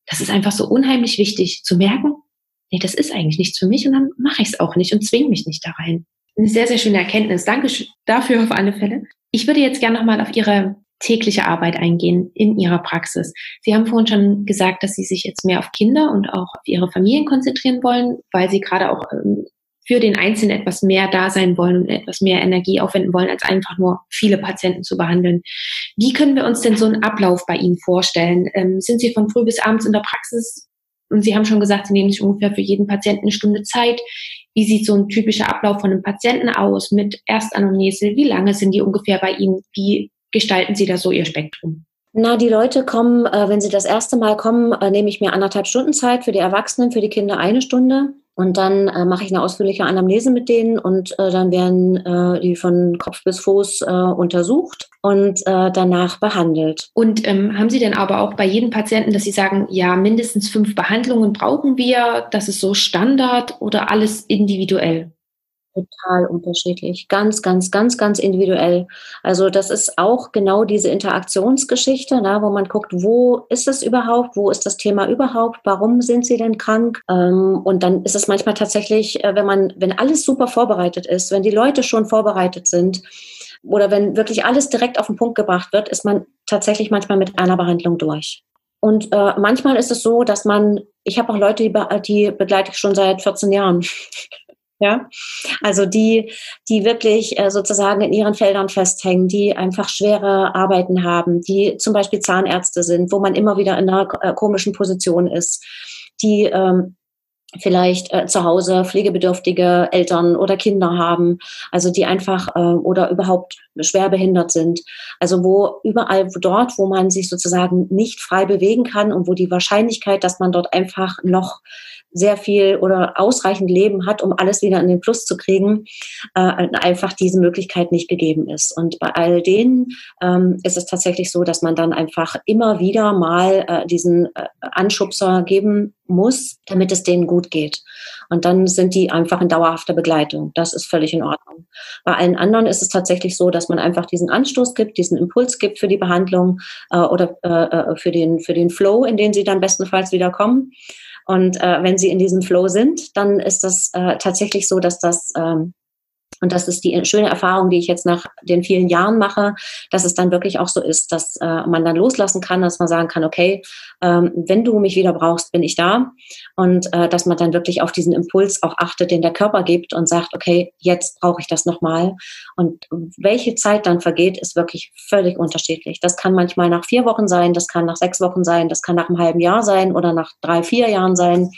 das ist einfach so unheimlich wichtig zu merken, nee, das ist eigentlich nichts für mich und dann mache ich es auch nicht und zwinge mich nicht da rein. Eine sehr, sehr schöne Erkenntnis. Danke dafür auf alle Fälle. Ich würde jetzt gerne nochmal auf Ihre tägliche Arbeit eingehen in Ihrer Praxis. Sie haben vorhin schon gesagt, dass Sie sich jetzt mehr auf Kinder und auch auf Ihre Familien konzentrieren wollen, weil Sie gerade auch ähm, für den Einzelnen etwas mehr da sein wollen und etwas mehr Energie aufwenden wollen, als einfach nur viele Patienten zu behandeln. Wie können wir uns denn so einen Ablauf bei Ihnen vorstellen? Ähm, sind Sie von früh bis abends in der Praxis? Und Sie haben schon gesagt, Sie nehmen sich ungefähr für jeden Patienten eine Stunde Zeit. Wie sieht so ein typischer Ablauf von einem Patienten aus mit Erstanamnese? Wie lange sind die ungefähr bei Ihnen? Wie gestalten Sie da so Ihr Spektrum? Na, die Leute kommen, äh, wenn sie das erste Mal kommen, äh, nehme ich mir anderthalb Stunden Zeit, für die Erwachsenen, für die Kinder eine Stunde. Und dann äh, mache ich eine ausführliche Anamnese mit denen und äh, dann werden äh, die von Kopf bis Fuß äh, untersucht und danach behandelt. Und ähm, haben Sie denn aber auch bei jedem Patienten, dass Sie sagen, ja, mindestens fünf Behandlungen brauchen wir, das ist so Standard oder alles individuell? Total unterschiedlich. Ganz, ganz, ganz, ganz individuell. Also das ist auch genau diese Interaktionsgeschichte, ne, wo man guckt, wo ist es überhaupt, wo ist das Thema überhaupt, warum sind sie denn krank? Ähm, und dann ist es manchmal tatsächlich, äh, wenn man, wenn alles super vorbereitet ist, wenn die Leute schon vorbereitet sind, oder wenn wirklich alles direkt auf den Punkt gebracht wird, ist man tatsächlich manchmal mit einer Behandlung durch. Und äh, manchmal ist es so, dass man, ich habe auch Leute, die, be die begleite ich schon seit 14 Jahren. Ja, also die, die wirklich äh, sozusagen in ihren Feldern festhängen, die einfach schwere Arbeiten haben, die zum Beispiel Zahnärzte sind, wo man immer wieder in einer äh, komischen Position ist, die ähm, vielleicht äh, zu Hause pflegebedürftige Eltern oder Kinder haben, also die einfach äh, oder überhaupt schwer behindert sind. Also wo überall dort, wo man sich sozusagen nicht frei bewegen kann und wo die Wahrscheinlichkeit, dass man dort einfach noch sehr viel oder ausreichend Leben hat, um alles wieder in den Fluss zu kriegen, äh, einfach diese Möglichkeit nicht gegeben ist. Und bei all denen ähm, ist es tatsächlich so, dass man dann einfach immer wieder mal äh, diesen äh, Anschubser geben muss, damit es denen gut geht. Und dann sind die einfach in dauerhafter Begleitung. Das ist völlig in Ordnung. Bei allen anderen ist es tatsächlich so, dass man einfach diesen Anstoß gibt, diesen Impuls gibt für die Behandlung äh, oder äh, äh für, den, für den Flow, in den sie dann bestenfalls wieder kommen. Und äh, wenn sie in diesem Flow sind, dann ist das äh, tatsächlich so, dass das ähm, und das ist die schöne Erfahrung, die ich jetzt nach den vielen Jahren mache, dass es dann wirklich auch so ist, dass äh, man dann loslassen kann, dass man sagen kann, okay, ähm, wenn du mich wieder brauchst, bin ich da. Und äh, dass man dann wirklich auf diesen Impuls auch achtet, den der Körper gibt und sagt, okay, jetzt brauche ich das nochmal. Und welche Zeit dann vergeht, ist wirklich völlig unterschiedlich. Das kann manchmal nach vier Wochen sein, das kann nach sechs Wochen sein, das kann nach einem halben Jahr sein oder nach drei, vier Jahren sein.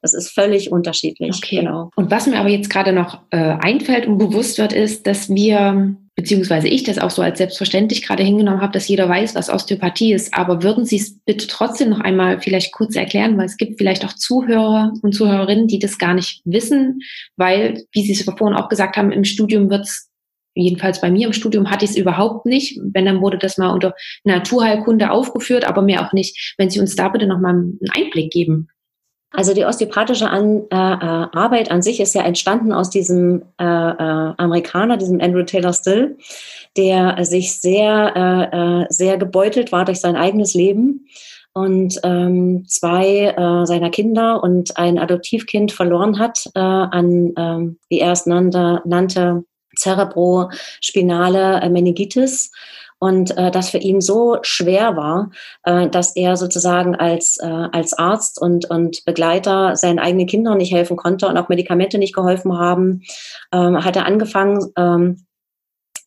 Das ist völlig unterschiedlich. Okay. Genau. Und was mir aber jetzt gerade noch äh, einfällt und bewusst wird, ist, dass wir, beziehungsweise ich das auch so als selbstverständlich gerade hingenommen habe, dass jeder weiß, was Osteopathie ist. Aber würden Sie es bitte trotzdem noch einmal vielleicht kurz erklären, weil es gibt vielleicht auch Zuhörer und Zuhörerinnen, die das gar nicht wissen, weil, wie Sie es vorhin auch gesagt haben, im Studium wird es jedenfalls bei mir im Studium hatte ich es überhaupt nicht. Wenn, dann wurde das mal unter Naturheilkunde aufgeführt, aber mehr auch nicht. Wenn Sie uns da bitte nochmal einen Einblick geben. Also die osteopathische an, äh, äh, Arbeit an sich ist ja entstanden aus diesem äh, äh, Amerikaner, diesem Andrew Taylor Still, der sich sehr, äh, äh, sehr gebeutelt war durch sein eigenes Leben und ähm, zwei seiner Kinder und ein Adoptivkind verloren hat an, äh, wie er es nannte, nannte Cerebrospinale Meningitis und äh, das für ihn so schwer war, äh, dass er sozusagen als, äh, als Arzt und, und Begleiter seinen eigenen Kindern nicht helfen konnte und auch Medikamente nicht geholfen haben, ähm, hat er angefangen, ähm,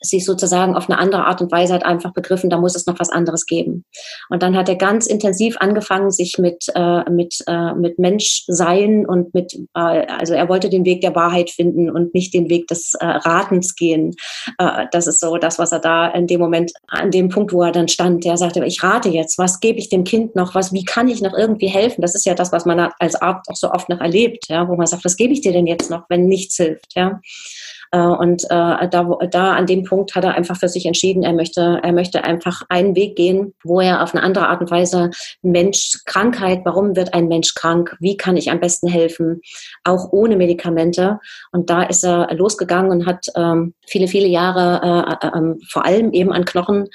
sich sozusagen auf eine andere Art und Weise hat einfach begriffen, da muss es noch was anderes geben. Und dann hat er ganz intensiv angefangen, sich mit, äh, mit, äh, mit Menschsein und mit, äh, also er wollte den Weg der Wahrheit finden und nicht den Weg des äh, Ratens gehen. Äh, das ist so das, was er da in dem Moment, an dem Punkt, wo er dann stand, der sagte, ich rate jetzt, was gebe ich dem Kind noch, was, wie kann ich noch irgendwie helfen? Das ist ja das, was man als Arzt auch so oft noch erlebt, ja, wo man sagt, was gebe ich dir denn jetzt noch, wenn nichts hilft, ja. Äh, und äh, da, da an dem Punkt hat er einfach für sich entschieden, er möchte, er möchte einfach einen Weg gehen, wo er auf eine andere Art und Weise Mensch Krankheit, warum wird ein Mensch krank, wie kann ich am besten helfen, auch ohne Medikamente. Und da ist er losgegangen und hat ähm, viele, viele Jahre äh, äh, vor allem eben an Knochen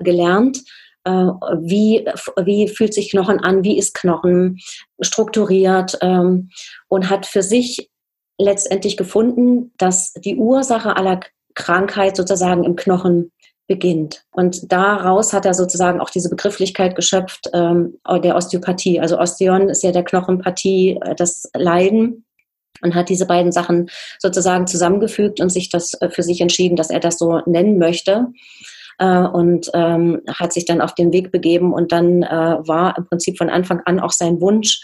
gelernt. Wie, wie fühlt sich Knochen an, wie ist Knochen? Strukturiert ähm, und hat für sich letztendlich gefunden, dass die Ursache aller Krankheit sozusagen im Knochen beginnt. Und daraus hat er sozusagen auch diese Begrifflichkeit geschöpft ähm, der Osteopathie. Also Osteon ist ja der Knochenpathie, äh, das Leiden und hat diese beiden Sachen sozusagen zusammengefügt und sich das äh, für sich entschieden, dass er das so nennen möchte. Äh, und ähm, hat sich dann auf den Weg begeben und dann war im Prinzip von Anfang an auch sein Wunsch,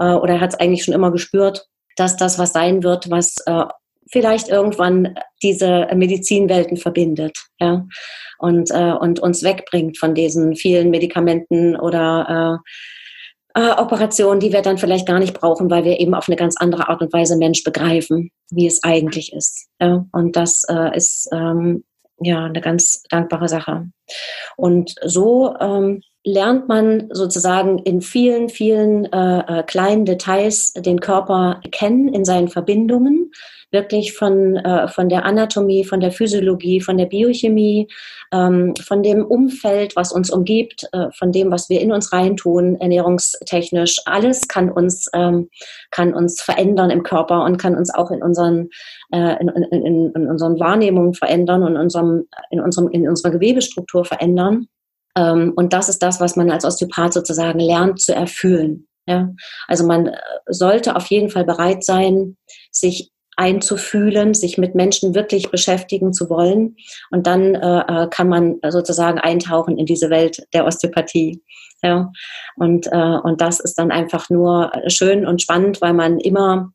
äh, oder er hat es eigentlich schon immer gespürt, dass das was sein wird, was äh, vielleicht irgendwann diese Medizinwelten verbindet, ja, und, äh, und uns wegbringt von diesen vielen Medikamenten oder äh, äh, Operationen, die wir dann vielleicht gar nicht brauchen, weil wir eben auf eine ganz andere Art und Weise Mensch begreifen, wie es eigentlich ist. Ja? Und das äh, ist ähm, ja eine ganz dankbare Sache. Und so ähm, lernt man sozusagen in vielen, vielen äh, äh, kleinen Details den Körper kennen in seinen Verbindungen, wirklich von, äh, von der Anatomie, von der Physiologie, von der Biochemie, ähm, von dem Umfeld, was uns umgibt, äh, von dem, was wir in uns reintun, ernährungstechnisch. Alles kann uns, ähm, kann uns verändern im Körper und kann uns auch in unseren, äh, in, in, in unseren Wahrnehmungen verändern und unserem, in, unserem, in unserer Gewebestruktur verändern. Ähm, und das ist das, was man als Osteopath sozusagen lernt zu erfüllen. Ja? Also man äh, sollte auf jeden Fall bereit sein, sich einzufühlen, sich mit Menschen wirklich beschäftigen zu wollen. Und dann äh, äh kann man sozusagen eintauchen in diese Welt der Osteopathie. Ja. Und, äh, und das ist dann einfach nur schön und spannend, weil man immer,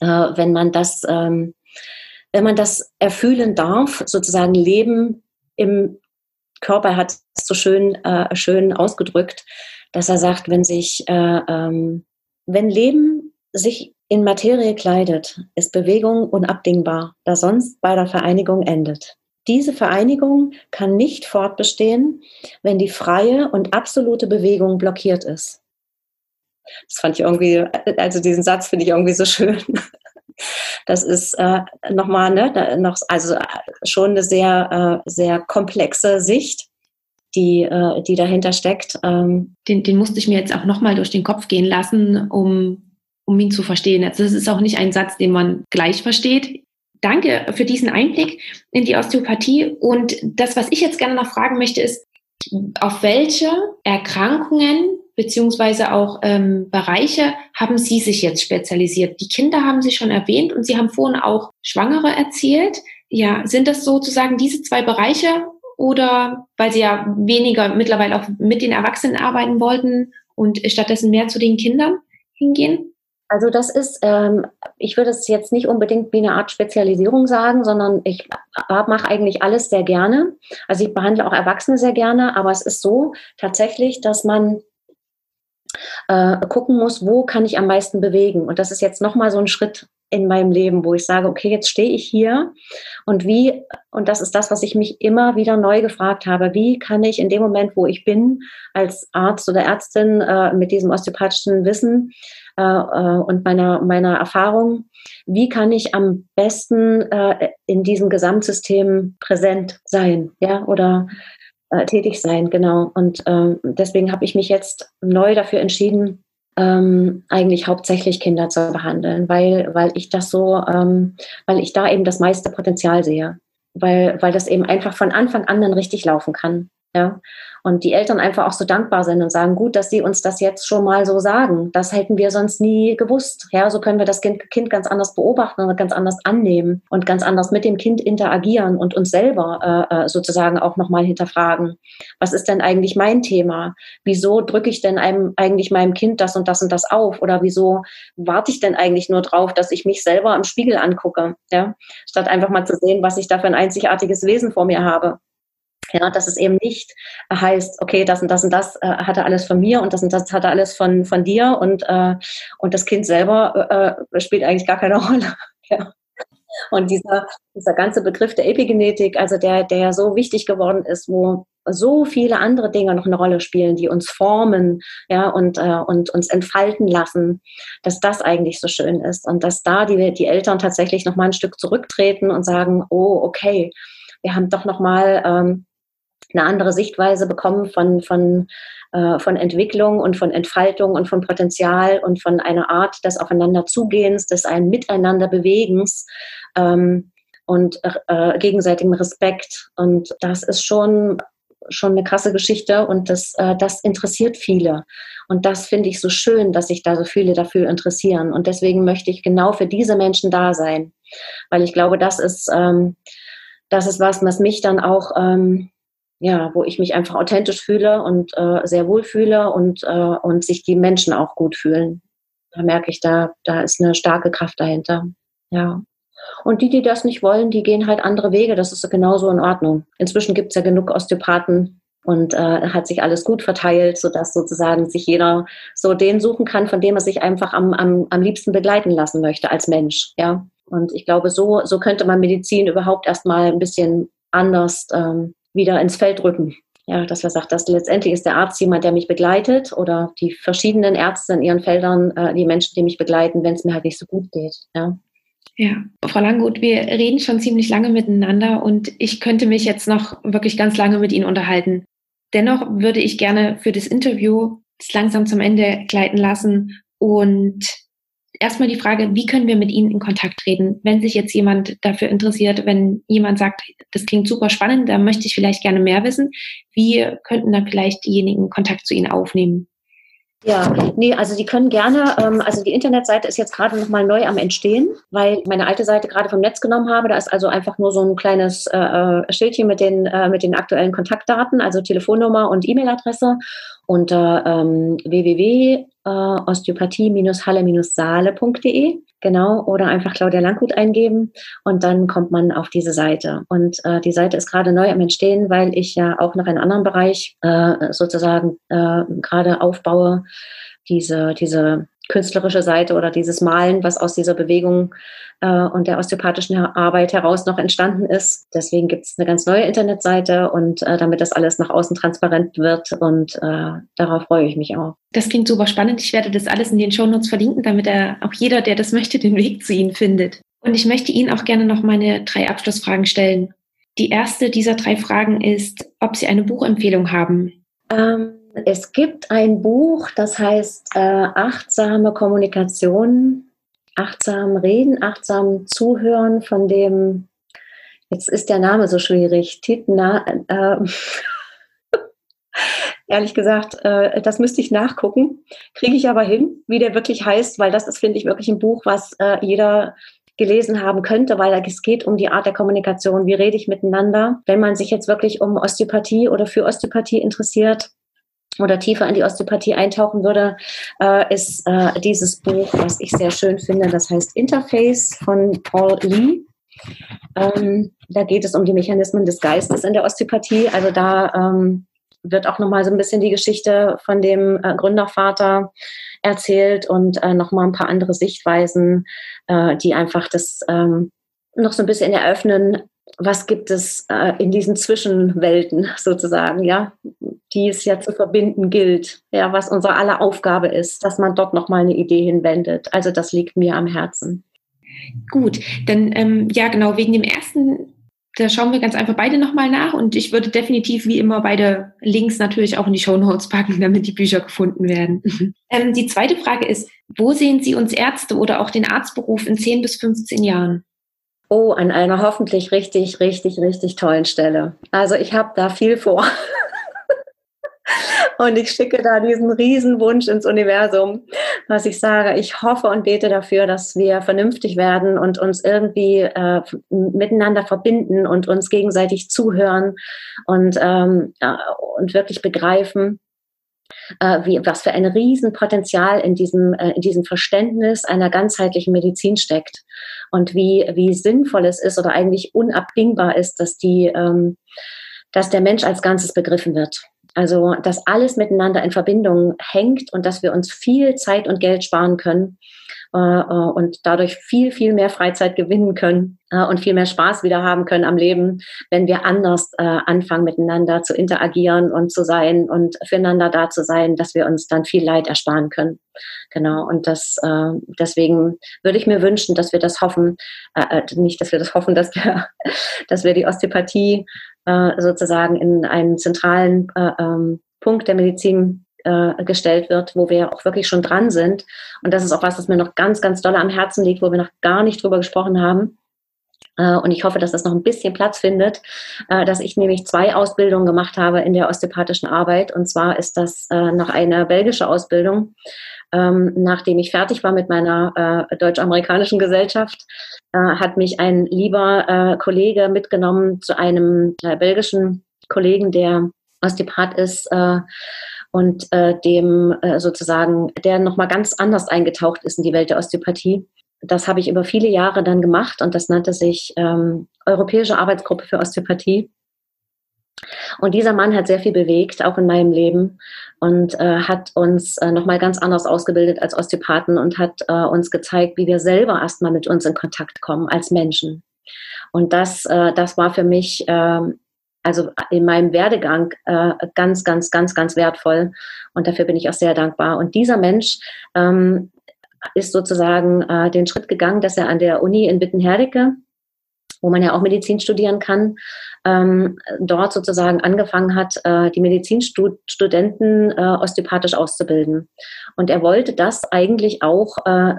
äh, wenn man das, ähm, wenn man das erfühlen darf, sozusagen Leben im Körper hat es so schön, äh, schön ausgedrückt, dass er sagt, wenn sich, äh, ähm, wenn Leben sich in Materie kleidet, ist Bewegung unabdingbar, da sonst bei der Vereinigung endet. Diese Vereinigung kann nicht fortbestehen, wenn die freie und absolute Bewegung blockiert ist. Das fand ich irgendwie, also diesen Satz finde ich irgendwie so schön. Das ist äh, nochmal, ne, noch, also schon eine sehr, äh, sehr komplexe Sicht, die, äh, die dahinter steckt. Ähm. Den, den musste ich mir jetzt auch nochmal durch den Kopf gehen lassen, um, um ihn zu verstehen. Also das ist auch nicht ein Satz, den man gleich versteht. Danke für diesen Einblick in die Osteopathie. Und das, was ich jetzt gerne noch fragen möchte, ist, auf welche Erkrankungen beziehungsweise auch ähm, Bereiche haben Sie sich jetzt spezialisiert? Die Kinder haben Sie schon erwähnt und Sie haben vorhin auch Schwangere erzählt. Ja, sind das sozusagen diese zwei Bereiche oder weil Sie ja weniger mittlerweile auch mit den Erwachsenen arbeiten wollten und stattdessen mehr zu den Kindern hingehen? Also das ist, ähm, ich würde es jetzt nicht unbedingt wie eine Art Spezialisierung sagen, sondern ich mache eigentlich alles sehr gerne. Also ich behandle auch Erwachsene sehr gerne, aber es ist so tatsächlich, dass man äh, gucken muss, wo kann ich am meisten bewegen. Und das ist jetzt nochmal so ein Schritt in meinem Leben, wo ich sage, okay, jetzt stehe ich hier und wie, und das ist das, was ich mich immer wieder neu gefragt habe, wie kann ich in dem Moment, wo ich bin, als Arzt oder Ärztin äh, mit diesem osteopathischen Wissen äh, äh, und meiner, meiner Erfahrung, wie kann ich am besten äh, in diesem Gesamtsystem präsent sein, ja, oder äh, tätig sein, genau. Und ähm, deswegen habe ich mich jetzt neu dafür entschieden, ähm, eigentlich hauptsächlich Kinder zu behandeln, weil, weil ich das so, ähm, weil ich da eben das meiste Potenzial sehe, weil, weil das eben einfach von Anfang an dann richtig laufen kann. Ja. Und die Eltern einfach auch so dankbar sind und sagen, gut, dass sie uns das jetzt schon mal so sagen. Das hätten wir sonst nie gewusst. Ja, so können wir das Kind, kind ganz anders beobachten und ganz anders annehmen und ganz anders mit dem Kind interagieren und uns selber äh, äh sozusagen auch nochmal hinterfragen. Was ist denn eigentlich mein Thema? Wieso drücke ich denn einem, eigentlich meinem Kind das und das und das auf? Oder wieso warte ich denn eigentlich nur drauf, dass ich mich selber im Spiegel angucke? Ja, statt einfach mal zu sehen, was ich da für ein einzigartiges Wesen vor mir habe. Ja, dass es eben nicht heißt, okay, das und das und das äh, hat er alles von mir und das und das hat er alles von, von dir und, äh, und das Kind selber äh, spielt eigentlich gar keine Rolle. ja. Und dieser, dieser ganze Begriff der Epigenetik, also der, der ja so wichtig geworden ist, wo so viele andere Dinge noch eine Rolle spielen, die uns formen, ja, und, äh, und uns entfalten lassen, dass das eigentlich so schön ist und dass da die, die Eltern tatsächlich noch mal ein Stück zurücktreten und sagen, oh, okay, wir haben doch noch mal ähm, eine andere Sichtweise bekommen von, von, äh, von Entwicklung und von Entfaltung und von Potenzial und von einer Art des Aufeinanderzugehens, des ein Miteinander Bewegens ähm, und äh, gegenseitigem Respekt. Und das ist schon schon eine krasse Geschichte und das, äh, das interessiert viele. Und das finde ich so schön, dass sich da so viele dafür interessieren. Und deswegen möchte ich genau für diese Menschen da sein, weil ich glaube, das ist, ähm, das ist was, was mich dann auch ähm, ja, wo ich mich einfach authentisch fühle und äh, sehr wohl fühle und, äh, und sich die Menschen auch gut fühlen. Da merke ich, da, da ist eine starke Kraft dahinter. Ja. Und die, die das nicht wollen, die gehen halt andere Wege. Das ist genauso in Ordnung. Inzwischen gibt es ja genug Osteopathen und äh, hat sich alles gut verteilt, sodass sozusagen sich jeder so den suchen kann, von dem er sich einfach am, am, am liebsten begleiten lassen möchte als Mensch. Ja. Und ich glaube, so, so könnte man Medizin überhaupt erstmal ein bisschen anders ähm, wieder ins Feld rücken. Ja, dass er sagt, dass letztendlich ist der Arzt jemand, der mich begleitet oder die verschiedenen Ärzte in ihren Feldern, äh, die Menschen, die mich begleiten, wenn es mir halt nicht so gut geht. Ja. Ja, Frau Langgut, wir reden schon ziemlich lange miteinander und ich könnte mich jetzt noch wirklich ganz lange mit Ihnen unterhalten. Dennoch würde ich gerne für das Interview langsam zum Ende gleiten lassen und erstmal die Frage, wie können wir mit Ihnen in Kontakt treten, wenn sich jetzt jemand dafür interessiert, wenn jemand sagt, das klingt super spannend, da möchte ich vielleicht gerne mehr wissen, wie könnten dann vielleicht diejenigen Kontakt zu Ihnen aufnehmen? Ja, nee, also die können gerne, ähm, also die Internetseite ist jetzt gerade nochmal neu am Entstehen, weil ich meine alte Seite gerade vom Netz genommen habe. Da ist also einfach nur so ein kleines äh, äh Schildchen mit den, äh, mit den aktuellen Kontaktdaten, also Telefonnummer und E-Mail-Adresse unter ähm, www.osteopathie-halle-saale.de genau, oder einfach Claudia Langhut eingeben und dann kommt man auf diese Seite. Und äh, die Seite ist gerade neu am Entstehen, weil ich ja auch noch einen anderen Bereich äh, sozusagen äh, gerade aufbaue, diese, diese künstlerische Seite oder dieses Malen, was aus dieser Bewegung äh, und der osteopathischen Arbeit heraus noch entstanden ist. Deswegen gibt es eine ganz neue Internetseite und äh, damit das alles nach außen transparent wird und äh, darauf freue ich mich auch. Das klingt super spannend. Ich werde das alles in den Shownotes verlinken, damit er auch jeder, der das möchte, den Weg zu Ihnen findet. Und ich möchte Ihnen auch gerne noch meine drei Abschlussfragen stellen. Die erste dieser drei Fragen ist, ob Sie eine Buchempfehlung haben. Ähm es gibt ein Buch, das heißt äh, Achtsame Kommunikation, achtsam reden, achtsam zuhören von dem, jetzt ist der Name so schwierig, Titna, äh, ehrlich gesagt, äh, das müsste ich nachgucken, kriege ich aber hin, wie der wirklich heißt, weil das ist, finde ich, wirklich ein Buch, was äh, jeder gelesen haben könnte, weil es geht um die Art der Kommunikation, wie rede ich miteinander. Wenn man sich jetzt wirklich um Osteopathie oder für Osteopathie interessiert, oder tiefer in die Osteopathie eintauchen würde, äh, ist äh, dieses Buch, was ich sehr schön finde. Das heißt Interface von Paul Lee. Ähm, da geht es um die Mechanismen des Geistes in der Osteopathie. Also da ähm, wird auch nochmal so ein bisschen die Geschichte von dem äh, Gründervater erzählt und äh, nochmal ein paar andere Sichtweisen, die einfach das ähm, noch so ein bisschen eröffnen, was gibt es äh, in diesen Zwischenwelten sozusagen, ja, die es ja zu verbinden gilt, ja, was unsere aller Aufgabe ist, dass man dort nochmal eine Idee hinwendet. Also das liegt mir am Herzen. Gut, dann ähm, ja genau, wegen dem ersten, da schauen wir ganz einfach beide nochmal nach und ich würde definitiv wie immer beide Links natürlich auch in die Show Notes packen, damit die Bücher gefunden werden. ähm, die zweite Frage ist, wo sehen Sie uns Ärzte oder auch den Arztberuf in 10 bis 15 Jahren? Oh, an einer hoffentlich richtig, richtig, richtig tollen Stelle. Also ich habe da viel vor. und ich schicke da diesen Riesenwunsch ins Universum, was ich sage, ich hoffe und bete dafür, dass wir vernünftig werden und uns irgendwie äh, miteinander verbinden und uns gegenseitig zuhören und, ähm, äh, und wirklich begreifen, äh, wie, was für ein Riesenpotenzial in diesem, äh, in diesem Verständnis einer ganzheitlichen Medizin steckt und wie, wie sinnvoll es ist oder eigentlich unabdingbar ist, dass die, ähm, dass der Mensch als Ganzes begriffen wird. Also, dass alles miteinander in Verbindung hängt und dass wir uns viel Zeit und Geld sparen können äh, äh, und dadurch viel, viel mehr Freizeit gewinnen können äh, und viel mehr Spaß wieder haben können am Leben, wenn wir anders anfangen, miteinander zu interagieren und zu sein und füreinander da zu sein, dass wir uns dann viel Leid ersparen können. Genau. Und das, deswegen würde ich mir wünschen, dass wir das hoffen, nicht, dass wir das hoffen, dass wir, dass wir die Osteopathie sozusagen in einen zentralen ähm, Punkt der Medizin äh, gestellt wird, wo wir auch wirklich schon dran sind. Und das ist auch was, was mir noch ganz, ganz doll am Herzen liegt, wo wir noch gar nicht drüber gesprochen haben. Äh, und ich hoffe, dass das noch ein bisschen Platz findet, äh, dass ich nämlich zwei Ausbildungen gemacht habe in der osteopathischen Arbeit. Und zwar ist das äh, noch eine belgische Ausbildung, ähm, nachdem ich fertig war mit meiner deutsch-amerikanischen Gesellschaft, hat mich ein lieber Kollege mitgenommen zu einem belgischen Kollegen, der Osteopath ist und äh, dem äh, sozusagen, der nochmal ganz anders eingetaucht ist in die Welt der Osteopathie. Das habe ich über viele Jahre dann gemacht und das nannte sich ähm, Europäische Arbeitsgruppe für Osteopathie. Und dieser Mann hat sehr viel bewegt, auch in meinem Leben, und äh, hat uns äh, nochmal ganz anders ausgebildet als Osteopathen und hat äh, uns gezeigt, wie wir selber erstmal mit uns in Kontakt kommen als Menschen. Und das, äh, das war für mich äh, also in meinem Werdegang äh, ganz, ganz, ganz, ganz wertvoll. Und dafür bin ich auch sehr dankbar. Und dieser Mensch ähm, ist sozusagen äh, den Schritt gegangen, dass er an der Uni in Wittenherdecke, wo man ja auch Medizin studieren kann, ähm, dort sozusagen angefangen hat, äh, die Medizinstudenten äh, osteopathisch auszubilden. Und er wollte das eigentlich auch äh,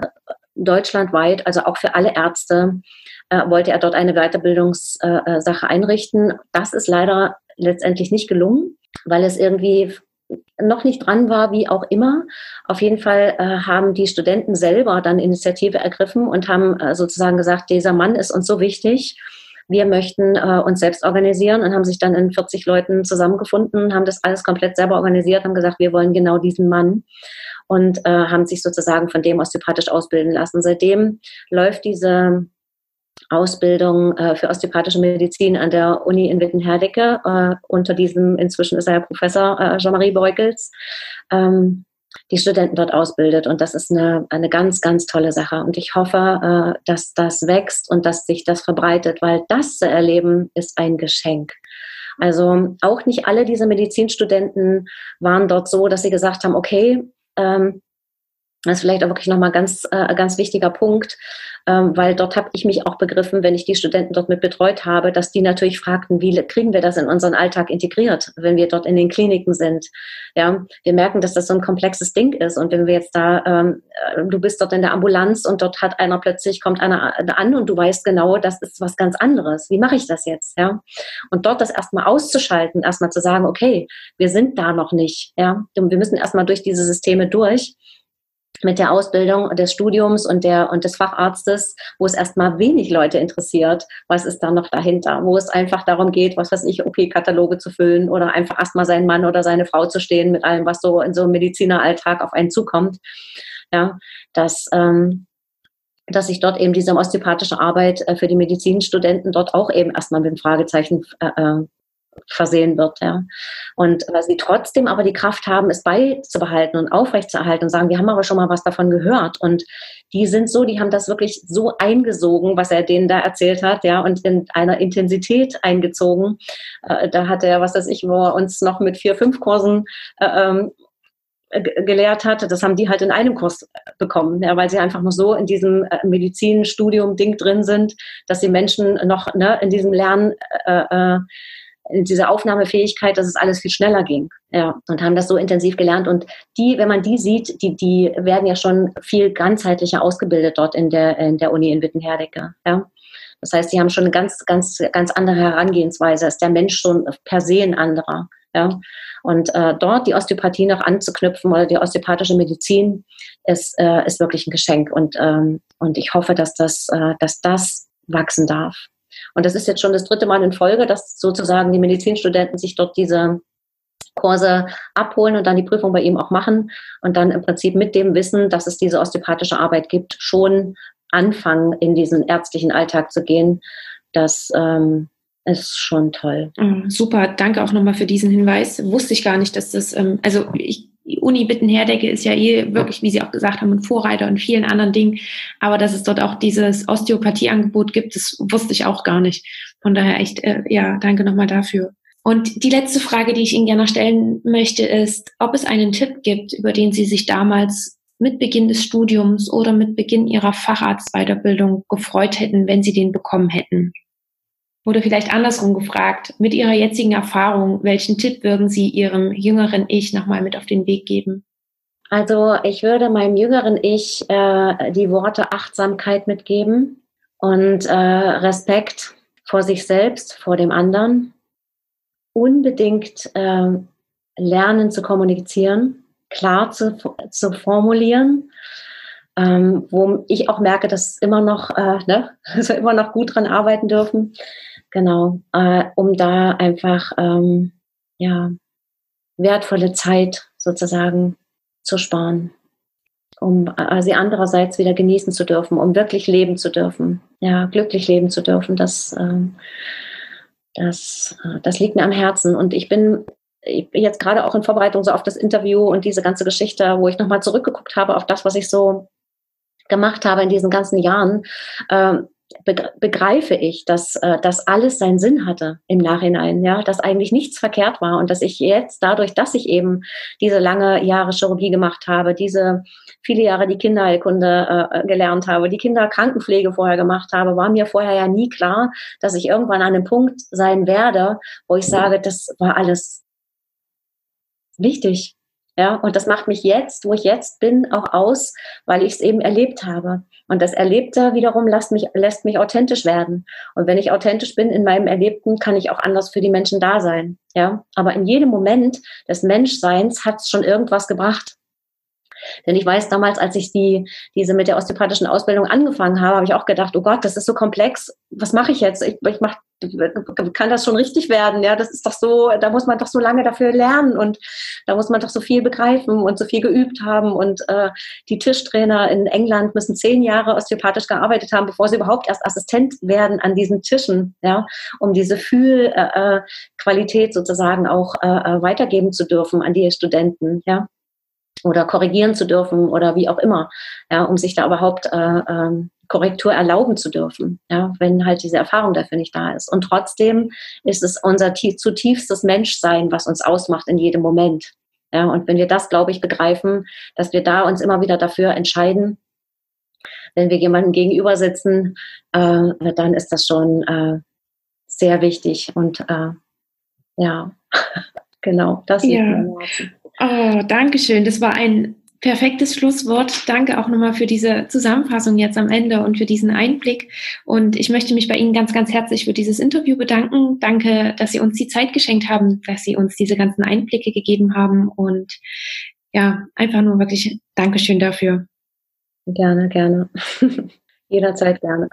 deutschlandweit, also auch für alle Ärzte, äh, wollte er dort eine Weiterbildungssache äh, einrichten. Das ist leider letztendlich nicht gelungen, weil es irgendwie noch nicht dran war, wie auch immer. Auf jeden Fall äh, haben die Studenten selber dann Initiative ergriffen und haben äh, sozusagen gesagt, dieser Mann ist uns so wichtig. Wir möchten äh, uns selbst organisieren und haben sich dann in 40 Leuten zusammengefunden, haben das alles komplett selber organisiert, haben gesagt, wir wollen genau diesen Mann und äh, haben sich sozusagen von dem osteopathisch ausbilden lassen. Seitdem läuft diese Ausbildung äh, für osteopathische Medizin an der Uni in Wittenherdecke. Äh, unter diesem, inzwischen ist er ja Professor äh, Jean-Marie Beugels, ähm, die Studenten dort ausbildet. Und das ist eine, eine ganz, ganz tolle Sache. Und ich hoffe, äh, dass das wächst und dass sich das verbreitet, weil das zu erleben ist ein Geschenk. Also auch nicht alle diese Medizinstudenten waren dort so, dass sie gesagt haben, okay, ähm, das ist vielleicht auch wirklich nochmal ganz, äh, ganz wichtiger Punkt, ähm, weil dort habe ich mich auch begriffen, wenn ich die Studenten dort mit betreut habe, dass die natürlich fragten, wie kriegen wir das in unseren Alltag integriert, wenn wir dort in den Kliniken sind. Ja, wir merken, dass das so ein komplexes Ding ist und wenn wir jetzt da, ähm, äh, du bist dort in der Ambulanz und dort hat einer plötzlich kommt einer an und du weißt genau, das ist was ganz anderes. Wie mache ich das jetzt? Ja, und dort das erstmal auszuschalten, erstmal zu sagen, okay, wir sind da noch nicht. Ja, wir müssen erstmal durch diese Systeme durch mit der Ausbildung des Studiums und der und des Facharztes, wo es erstmal wenig Leute interessiert, was ist da noch dahinter, wo es einfach darum geht, was weiß ich, OP-Kataloge zu füllen oder einfach erstmal seinen Mann oder seine Frau zu stehen mit allem, was so in so einem Medizineralltag auf einen zukommt. Ja, dass ähm, dass sich dort eben diese osteopathische Arbeit äh, für die Medizinstudenten dort auch eben erstmal mit dem Fragezeichen äh, äh versehen wird. Ja. Und weil sie trotzdem aber die Kraft haben, es beizubehalten und aufrechtzuerhalten und sagen, wir haben aber schon mal was davon gehört. Und die sind so, die haben das wirklich so eingesogen, was er denen da erzählt hat, ja, und in einer Intensität eingezogen. Äh, da hat er, was weiß ich, wo er uns noch mit vier, fünf Kursen äh, ähm, gelehrt hat, das haben die halt in einem Kurs bekommen, ja, weil sie einfach nur so in diesem äh, Medizinstudium-Ding drin sind, dass die Menschen noch ne, in diesem Lernen äh, äh, diese Aufnahmefähigkeit, dass es alles viel schneller ging. Ja, und haben das so intensiv gelernt. Und die, wenn man die sieht, die, die werden ja schon viel ganzheitlicher ausgebildet dort in der, in der Uni in Wittenherdecke. Ja. Das heißt, die haben schon eine ganz, ganz, ganz andere Herangehensweise. Ist der Mensch schon per se ein anderer. Ja. Und äh, dort die Osteopathie noch anzuknüpfen oder die osteopathische Medizin ist, äh, ist wirklich ein Geschenk. Und, ähm, und ich hoffe, dass das, äh, dass das wachsen darf. Und das ist jetzt schon das dritte Mal in Folge, dass sozusagen die Medizinstudenten sich dort diese Kurse abholen und dann die Prüfung bei ihm auch machen und dann im Prinzip mit dem Wissen, dass es diese osteopathische Arbeit gibt, schon anfangen, in diesen ärztlichen Alltag zu gehen. Das ähm, ist schon toll. Oh, super, danke auch nochmal für diesen Hinweis. Wusste ich gar nicht, dass das, ähm, also ich die Uni Bittenherdecke ist ja eh wirklich, wie Sie auch gesagt haben, ein Vorreiter in vielen anderen Dingen. Aber dass es dort auch dieses Osteopathieangebot gibt, das wusste ich auch gar nicht. Von daher echt, äh, ja, danke nochmal dafür. Und die letzte Frage, die ich Ihnen gerne stellen möchte, ist, ob es einen Tipp gibt, über den Sie sich damals mit Beginn des Studiums oder mit Beginn Ihrer Facharztweiterbildung gefreut hätten, wenn Sie den bekommen hätten. Oder vielleicht andersrum gefragt, mit Ihrer jetzigen Erfahrung, welchen Tipp würden Sie Ihrem jüngeren Ich nochmal mit auf den Weg geben? Also ich würde meinem jüngeren Ich äh, die Worte Achtsamkeit mitgeben und äh, Respekt vor sich selbst, vor dem anderen. Unbedingt äh, lernen zu kommunizieren, klar zu, zu formulieren ähm, wo ich auch merke, dass immer noch, äh, ne, also immer noch gut dran arbeiten dürfen. Genau, äh, um da einfach ähm, ja wertvolle Zeit sozusagen zu sparen, um äh, sie andererseits wieder genießen zu dürfen, um wirklich leben zu dürfen, ja glücklich leben zu dürfen. Das ähm, das, äh, das liegt mir am Herzen. Und ich bin jetzt gerade auch in Vorbereitung so auf das Interview und diese ganze Geschichte, wo ich nochmal zurückgeguckt habe auf das, was ich so gemacht habe in diesen ganzen Jahren, äh, begreife ich, dass äh, das alles seinen Sinn hatte im Nachhinein, ja, dass eigentlich nichts verkehrt war und dass ich jetzt dadurch, dass ich eben diese lange Jahre Chirurgie gemacht habe, diese viele Jahre die Kinderheilkunde äh, gelernt habe, die Kinderkrankenpflege vorher gemacht habe, war mir vorher ja nie klar, dass ich irgendwann an einem Punkt sein werde, wo ich sage, das war alles wichtig, Ja, und das macht mich jetzt, wo ich jetzt bin, auch aus, weil ich es eben erlebt habe. Und das Erlebte wiederum lässt mich, lässt mich authentisch werden. Und wenn ich authentisch bin in meinem Erlebten, kann ich auch anders für die Menschen da sein. Ja, aber in jedem Moment des Menschseins hat es schon irgendwas gebracht. Denn ich weiß damals, als ich die, diese mit der osteopathischen Ausbildung angefangen habe, habe ich auch gedacht, oh Gott, das ist so komplex. Was mache ich jetzt? Ich, ich mach, kann das schon richtig werden? Ja, das ist doch so, da muss man doch so lange dafür lernen und da muss man doch so viel begreifen und so viel geübt haben. Und äh, die Tischtrainer in England müssen zehn Jahre osteopathisch gearbeitet haben, bevor sie überhaupt erst Assistent werden an diesen Tischen, ja, um diese Fühlqualität äh, sozusagen auch äh, äh, weitergeben zu dürfen an die Studenten, ja oder korrigieren zu dürfen oder wie auch immer, ja, um sich da überhaupt äh, ähm, Korrektur erlauben zu dürfen, ja, wenn halt diese Erfahrung dafür nicht da ist. Und trotzdem ist es unser zutiefstes Menschsein, was uns ausmacht in jedem Moment. Ja, und wenn wir das, glaube ich, begreifen, dass wir da uns immer wieder dafür entscheiden, wenn wir jemandem gegenüber sitzen, äh, dann ist das schon äh, sehr wichtig. Und äh, ja, genau, das ja. Oh, danke schön. Das war ein perfektes Schlusswort. Danke auch nochmal für diese Zusammenfassung jetzt am Ende und für diesen Einblick. Und ich möchte mich bei Ihnen ganz, ganz herzlich für dieses Interview bedanken. Danke, dass Sie uns die Zeit geschenkt haben, dass Sie uns diese ganzen Einblicke gegeben haben. Und ja, einfach nur wirklich Dankeschön dafür. Gerne, gerne. Jederzeit gerne.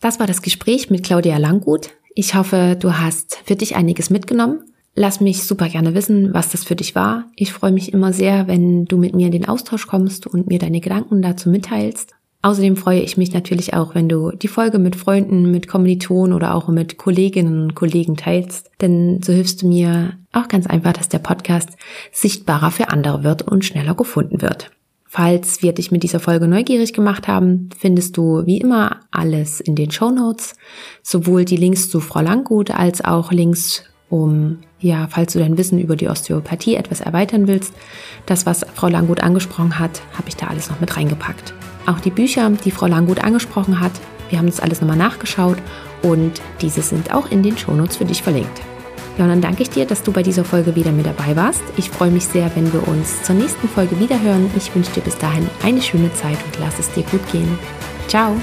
Das war das Gespräch mit Claudia Langgut. Ich hoffe, du hast für dich einiges mitgenommen Lass mich super gerne wissen, was das für dich war. Ich freue mich immer sehr, wenn du mit mir in den Austausch kommst und mir deine Gedanken dazu mitteilst. Außerdem freue ich mich natürlich auch, wenn du die Folge mit Freunden, mit Kommilitonen oder auch mit Kolleginnen und Kollegen teilst, denn so hilfst du mir auch ganz einfach, dass der Podcast sichtbarer für andere wird und schneller gefunden wird. Falls wir dich mit dieser Folge neugierig gemacht haben, findest du wie immer alles in den Show Notes, sowohl die Links zu Frau Langgut als auch Links um, ja, falls du dein Wissen über die Osteopathie etwas erweitern willst, das, was Frau Langgut angesprochen hat, habe ich da alles noch mit reingepackt. Auch die Bücher, die Frau Langgut angesprochen hat, wir haben das alles nochmal nachgeschaut und diese sind auch in den Shownotes für dich verlinkt. Ja, und dann danke ich dir, dass du bei dieser Folge wieder mit dabei warst. Ich freue mich sehr, wenn wir uns zur nächsten Folge wiederhören. Ich wünsche dir bis dahin eine schöne Zeit und lass es dir gut gehen. Ciao!